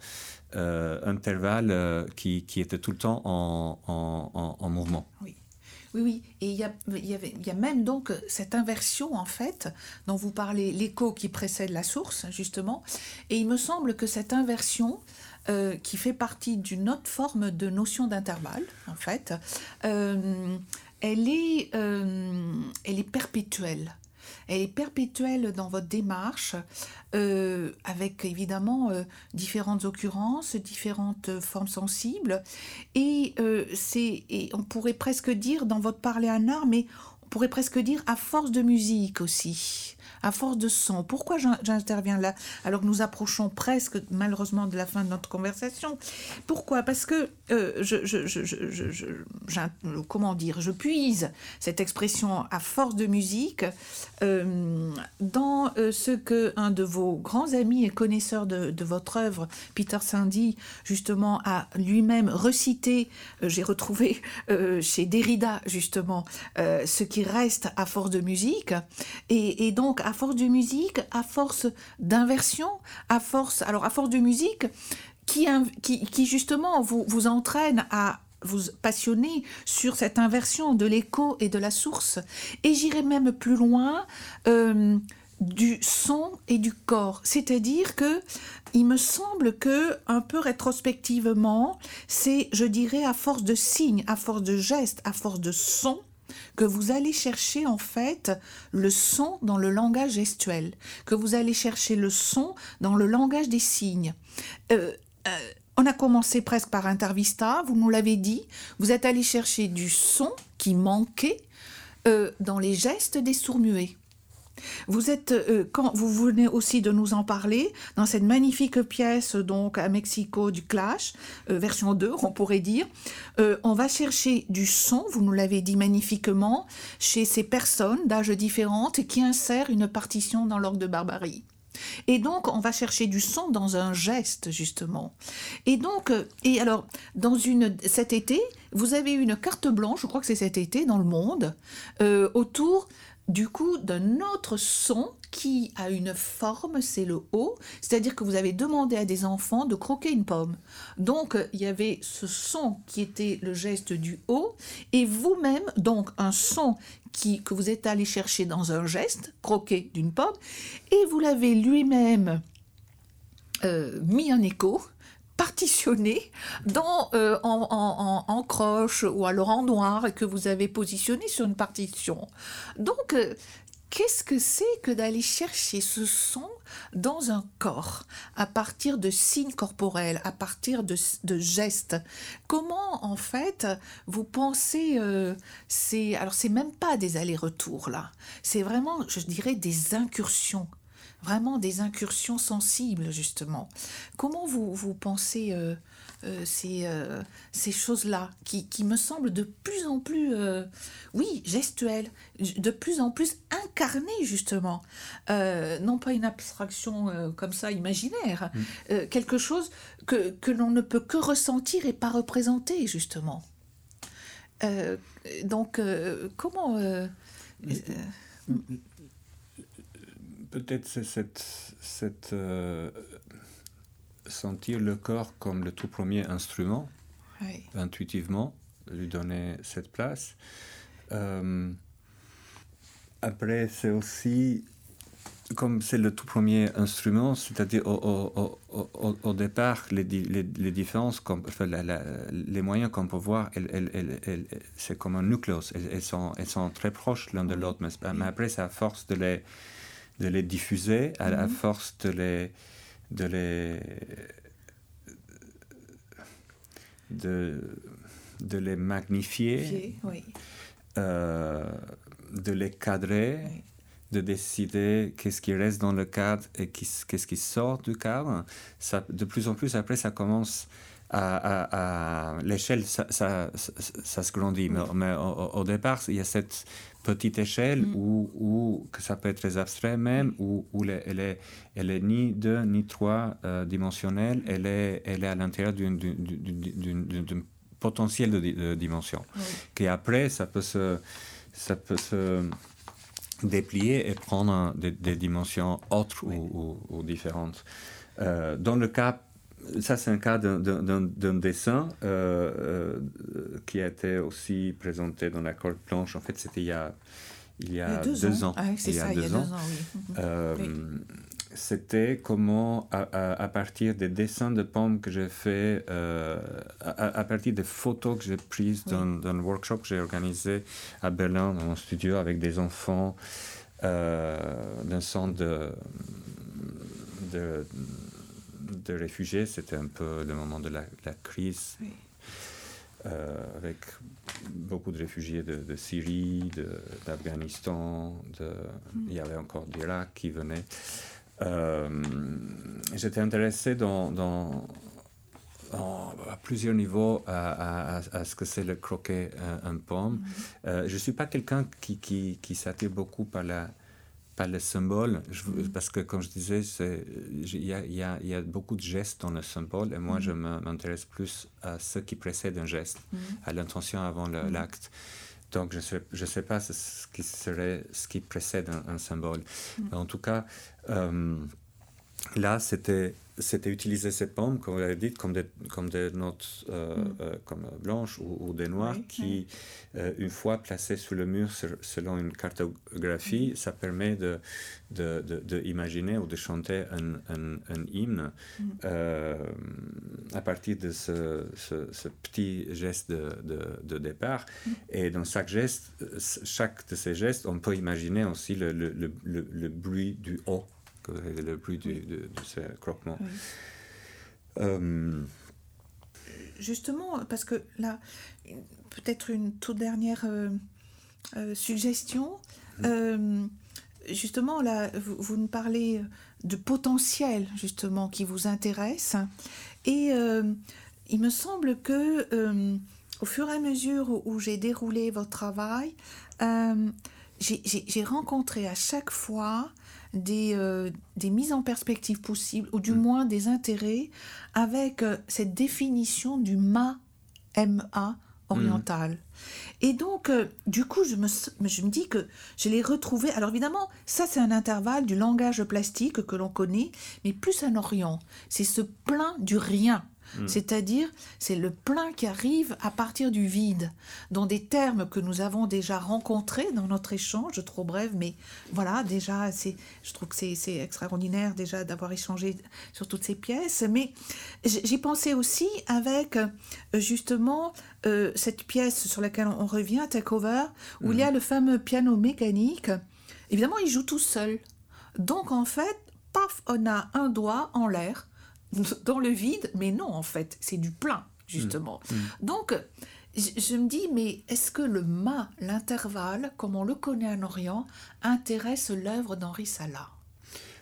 euh, intervalle qui, qui, était tout le temps en, en, en mouvement. Oui. Oui, oui. Et il y a, même donc cette inversion, en fait, dont vous parlez, l'écho qui précède la source, justement. Et il me semble que cette inversion, euh, qui fait partie d'une autre forme de notion d'intervalle, en fait, euh, elle, est, euh, elle est perpétuelle. Elle est perpétuelle dans votre démarche, euh, avec évidemment euh, différentes occurrences, différentes formes sensibles. Et, euh, c'est, et on pourrait presque dire dans votre parler un art, mais on pourrait presque dire à force de musique aussi à force de son. Pourquoi j'interviens là? Alors que nous approchons presque malheureusement de la fin de notre conversation Pourquoi? Parce que euh, je, comment dire, je puise cette expression à force de musique euh, dans euh, ce que un de vos grands amis et connaisseurs de, votre œuvre, Peter Sandy, justement a lui-même recité. J'ai retrouvé chez Derrida justement ce qui reste à force de musique et, et donc à force de musique, à force d'inversion, à force, alors à force de musique, qui, qui, justement vous, vous entraîne à vous passionner sur cette inversion de l'écho et de la source. Et j'irai même plus loin. Euh, du son et du corps. C'est-à-dire que il me semble que un peu rétrospectivement, c'est je dirais à force de signes, à force de gestes, à force de sons que vous allez chercher en fait le son dans le langage gestuel, que vous allez chercher le son dans le langage des signes. Euh, euh, on a commencé presque par Intervista, vous nous l'avez dit, vous êtes allé chercher du son qui manquait euh, dans les gestes des sourds-muets. Vous êtes, euh, quand vous venez aussi de nous en parler, dans cette magnifique pièce donc à Mexico du Clash, euh, version 2, on pourrait dire, euh, on va chercher du son, vous nous l'avez dit magnifiquement, chez ces personnes d'âge différents qui insèrent une partition dans l'orgue de barbarie. Et donc, on va chercher du son dans un geste, justement. Et donc, euh, et alors, dans une, cet été, vous avez une carte blanche, je crois que c'est cet été, dans le monde, euh, autour du coup d'un autre son qui a une forme, c'est le haut, c'est-à-dire que vous avez demandé à des enfants de croquer une pomme. Donc il y avait ce son qui était le geste du haut, et vous-même, donc un son qui, que vous êtes allé chercher dans un geste, croquer d'une pomme, et vous l'avez lui-même euh, mis en écho partitionné dans, euh, en, en, en, croche ou alors en noir et que vous avez positionné sur une partition. Donc, euh, qu'est-ce que c'est que d'aller chercher ce son dans un corps, à partir de signes corporels, à partir de, de gestes? Comment, en fait, vous pensez, euh, c'est, alors c'est même pas des allers-retours là, c'est vraiment, je dirais, des incursions vraiment des incursions sensibles, justement. Comment vous, vous pensez euh, euh, ces, euh, ces choses-là, qui, qui, me semblent de plus en plus, oui, gestuelles, de plus en plus incarnées, justement. non pas une abstraction comme ça imaginaire, mm. quelque chose que, que l'on ne peut que ressentir et pas représenter, justement. donc, comment peut-être c'est cette, euh, sentir le corps comme le tout premier instrument, intuitivement, lui donner cette place. Euh, après, c'est aussi, comme c'est le tout premier instrument, c'est-à-dire au, départ, les, les, différences, comme, les moyens qu'on peut voir, c'est comme un elles, sont, elles sont très proches l'un de l'autre, mais, mais, après, c'est à force de les de les diffuser à la mhm. force de les de les de, de les magnifier, euh, de les cadrer, de décider qu'est-ce qui reste dans le cadre et qu'est-ce qui sort du cadre. Ça, de plus en plus, après, ça commence à, à, l'échelle, ça, ça, ça, se grandit. Mais, au, départ, il y a cette petite échelle mm. où, que ça peut être très abstrait même, où, où elle, est, elle est ni deux ni trois euh, dimensionnelle, elle est, elle est à l'intérieur d'une potentiel de, de dimension. qui après, ça peut se, ça peut se déplier et prendre des, des dimensions autres ou, ou, différentes. Euh, dans le cas ça, c'est un cas d'un dessin euh, euh, qui a été aussi présenté dans la corde blanche. En fait, c'était il y a, il y a deux, ans. C'est ça, il y a deux ans, oui. Euh, c'était comment, à, partir des dessins de pommes que j'ai fait, à, partir des photos que j'ai prises dans, un workshop que j'ai organisé à Berlin, dans mon studio, avec des enfants d'un centre de, de de réfugiés, c'était un peu le moment de la, crise, euh, avec beaucoup de réfugiés de, Syrie, d'Afghanistan, mm. il y avait encore d'Irak qui venaient. Euh, j'étais intéressé dans, à plusieurs niveaux à, ce que c'est le croquet un, pomme. Mm. Euh, je ne suis pas quelqu'un qui, qui, qui s'attire beaucoup par la pas le symbole, mm. parce que comme je disais, il y a, y, y a, beaucoup de gestes dans le symbole, et moi je mm. m'intéresse plus à ce qui précède un geste, mm. à l'intention avant l'acte. Donc je ne sais, je sais pas ce qui serait ce qui précède un, symbole. En tout cas, euh, là, c'était c'était utiliser ces pommes, comme vous l'avez dit, comme des, comme des notes euh, mm. euh, comme blanches ou, des noires, qui, euh, une fois placées sur le mur selon une cartographie, mm. ça permet de, de, de, imaginer ou de chanter un, un, un hymne mm. à partir de ce, ce, petit geste de, de, départ. Et dans chaque geste, chaque de ces gestes, on peut imaginer aussi le, le, le, le bruit du haut le plus de, de, ces croquements. Euh, Justement, parce que là, peut-être une toute dernière euh, euh, suggestion. Mmh. justement, là, vous, vous, nous parlez de potentiel, justement, qui vous intéresse. Et il me semble que, au fur et à mesure où, j'ai déroulé votre travail, j'ai rencontré à chaque fois des, euh, des mises en perspective possibles, ou du mm. moins des intérêts, avec euh, cette définition du ma, M-A, oriental. Mm. Et donc, euh, du coup, je me, je me dis que je l'ai retrouvé. Alors évidemment, ça c'est un intervalle du langage plastique que l'on connaît, mais plus un Orient. C'est ce plein du rien. Mm. C'est-à-dire, c'est le plein qui arrive à partir du vide, dans des termes que nous avons déjà rencontrés dans notre échange, trop bref, mais voilà, déjà, c'est, je trouve que c'est extraordinaire déjà d'avoir échangé sur toutes ces pièces. Mais j'ai pensé aussi avec euh, justement euh, cette pièce sur laquelle on revient, Takeover, où il y a mm. le fameux piano mécanique. Évidemment, il joue tout seul. Donc en fait, paf, on a un doigt en l'air dans le vide, mais non, en fait, c'est du plein, justement. Mm. Mm. Donc, je, me dis, mais est-ce que le ma, l'intervalle, comme on le connaît en Orient, intéresse l'œuvre d'Henri Salah?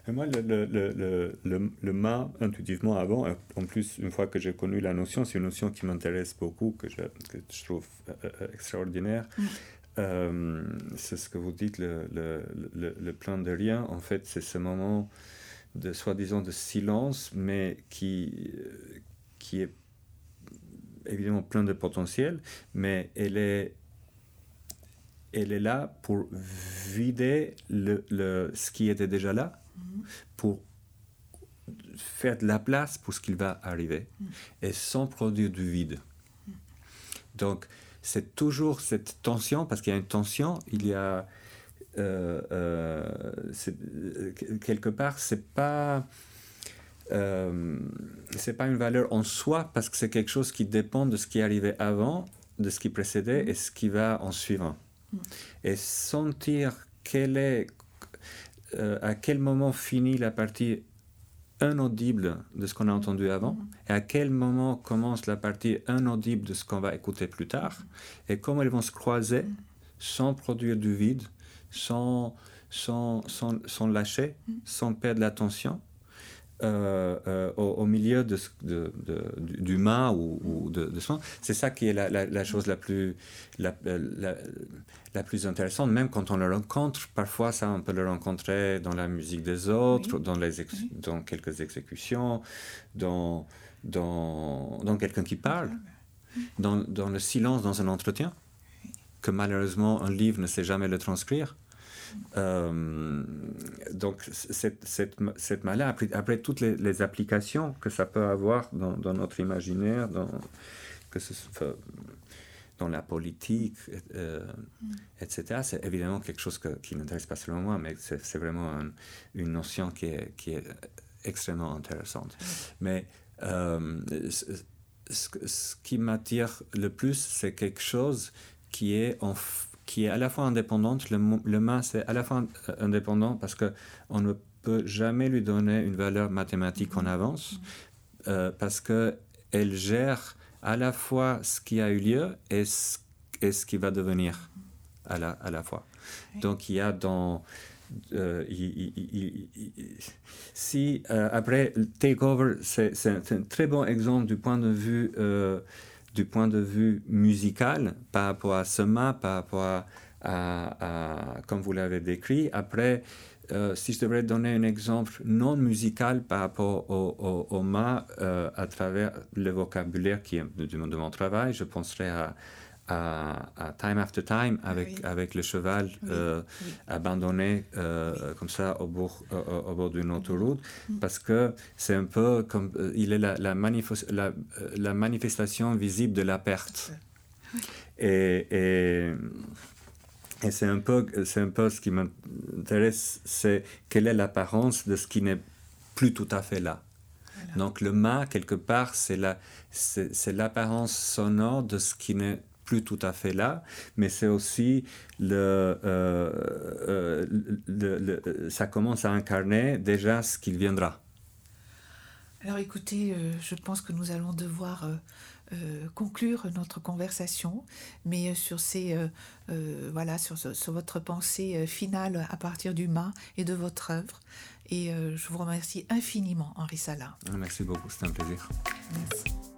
Moi, le, le, le, le, le ma, intuitivement avant, en plus, une fois que j'ai connu la notion, c'est une notion qui m'intéresse beaucoup, que je, que je trouve euh, euh, extraordinaire. Mm. Euh, c'est ce que vous dites, le, le, le, plan de rien. En fait, c'est ce moment de soi-disant de silence, mais qui, euh, qui est évidemment plein de potentiel, mais elle est, elle est là pour vider le, le ce qui était déjà là, mm-hmm. pour faire de la place pour ce qui va arriver, mm. et sans produire du vide. Mm. Donc, c'est toujours cette tension, parce qu'il y a une tension, il y a quelque part, c'est pas. c'est pas une valeur en soi parce que c'est quelque chose qui dépend de ce qui arrivait avant, de ce qui précédait et ce qui va en suivant. Mm. Et sentir quel est, à quel moment finit la partie inaudible de ce qu'on a entendu avant mm. et à quel moment commence la partie inaudible de ce qu'on va écouter plus tard et comment elles vont se croiser sans produire du vide sans, sans, sans, sans lâcher, mm. sans perdre l'attention. Euh, euh, au, milieu de, de, du main ou, ou de, de son. C'est ça qui est la, la, chose la plus, la, la, plus intéressante, même quand on le rencontre. Parfois, ça, on peut le rencontrer dans la musique des autres, dans, les dans quelques exécutions, dans, dans, dans quelqu'un qui parle, dans, dans le silence dans un entretien, que malheureusement un livre ne sait jamais le transcrire. Euh, donc, cette, cette, cette après, après, toutes les, applications que ça peut avoir dans, dans notre imaginaire, dans, que ce dans la politique, euh, etc., c'est évidemment quelque chose que, qui n'intéresse pas seulement moi, mais c'est vraiment une notion qui est, qui est extrêmement intéressante. Mais euh, ce, ce, qui m'attire le plus, c'est quelque chose qui est en qui est à la fois indépendante. Le, le main, c'est à la fois euh, indépendant parce qu'on ne peut jamais lui donner une valeur mathématique en avance, euh, parce qu'elle gère à la fois ce qui a eu lieu et ce, et ce qui va devenir à la, à la fois. Donc il y a dans... Euh, si après Takeover, c'est un très bon exemple du point de vue du point de vue musical par rapport à ce mât, par rapport à, comme vous l'avez décrit. Après, euh, si je devrais donner un exemple non musical par rapport au, au, mât euh, à travers le vocabulaire qui est de, de mon travail, je penserais à, à, Time After Time avec, avec le cheval euh, abandonné euh, comme ça au bord, au bord d'une autoroute. Mm. parce que c'est un peu comme euh, il est la, la, la, manifestation visible de la perte. Et, et, et c'est un, peu, un peu ce qui m'intéresse, c'est quelle est l'apparence de ce qui n'est plus tout à fait là. Donc le mât, quelque part, c'est l'apparence sonore de ce qui n'est plus tout à fait là, mais c'est aussi le, euh, euh, le, ça commence à incarner déjà ce qu'il viendra. Alors écoutez, euh, je pense que nous allons devoir conclure notre conversation, mais sur ces voilà sur, sur, votre pensée finale à partir du mât et de votre œuvre. Et je vous remercie infiniment, Henri Salah. Merci beaucoup, c'était un plaisir. Merci.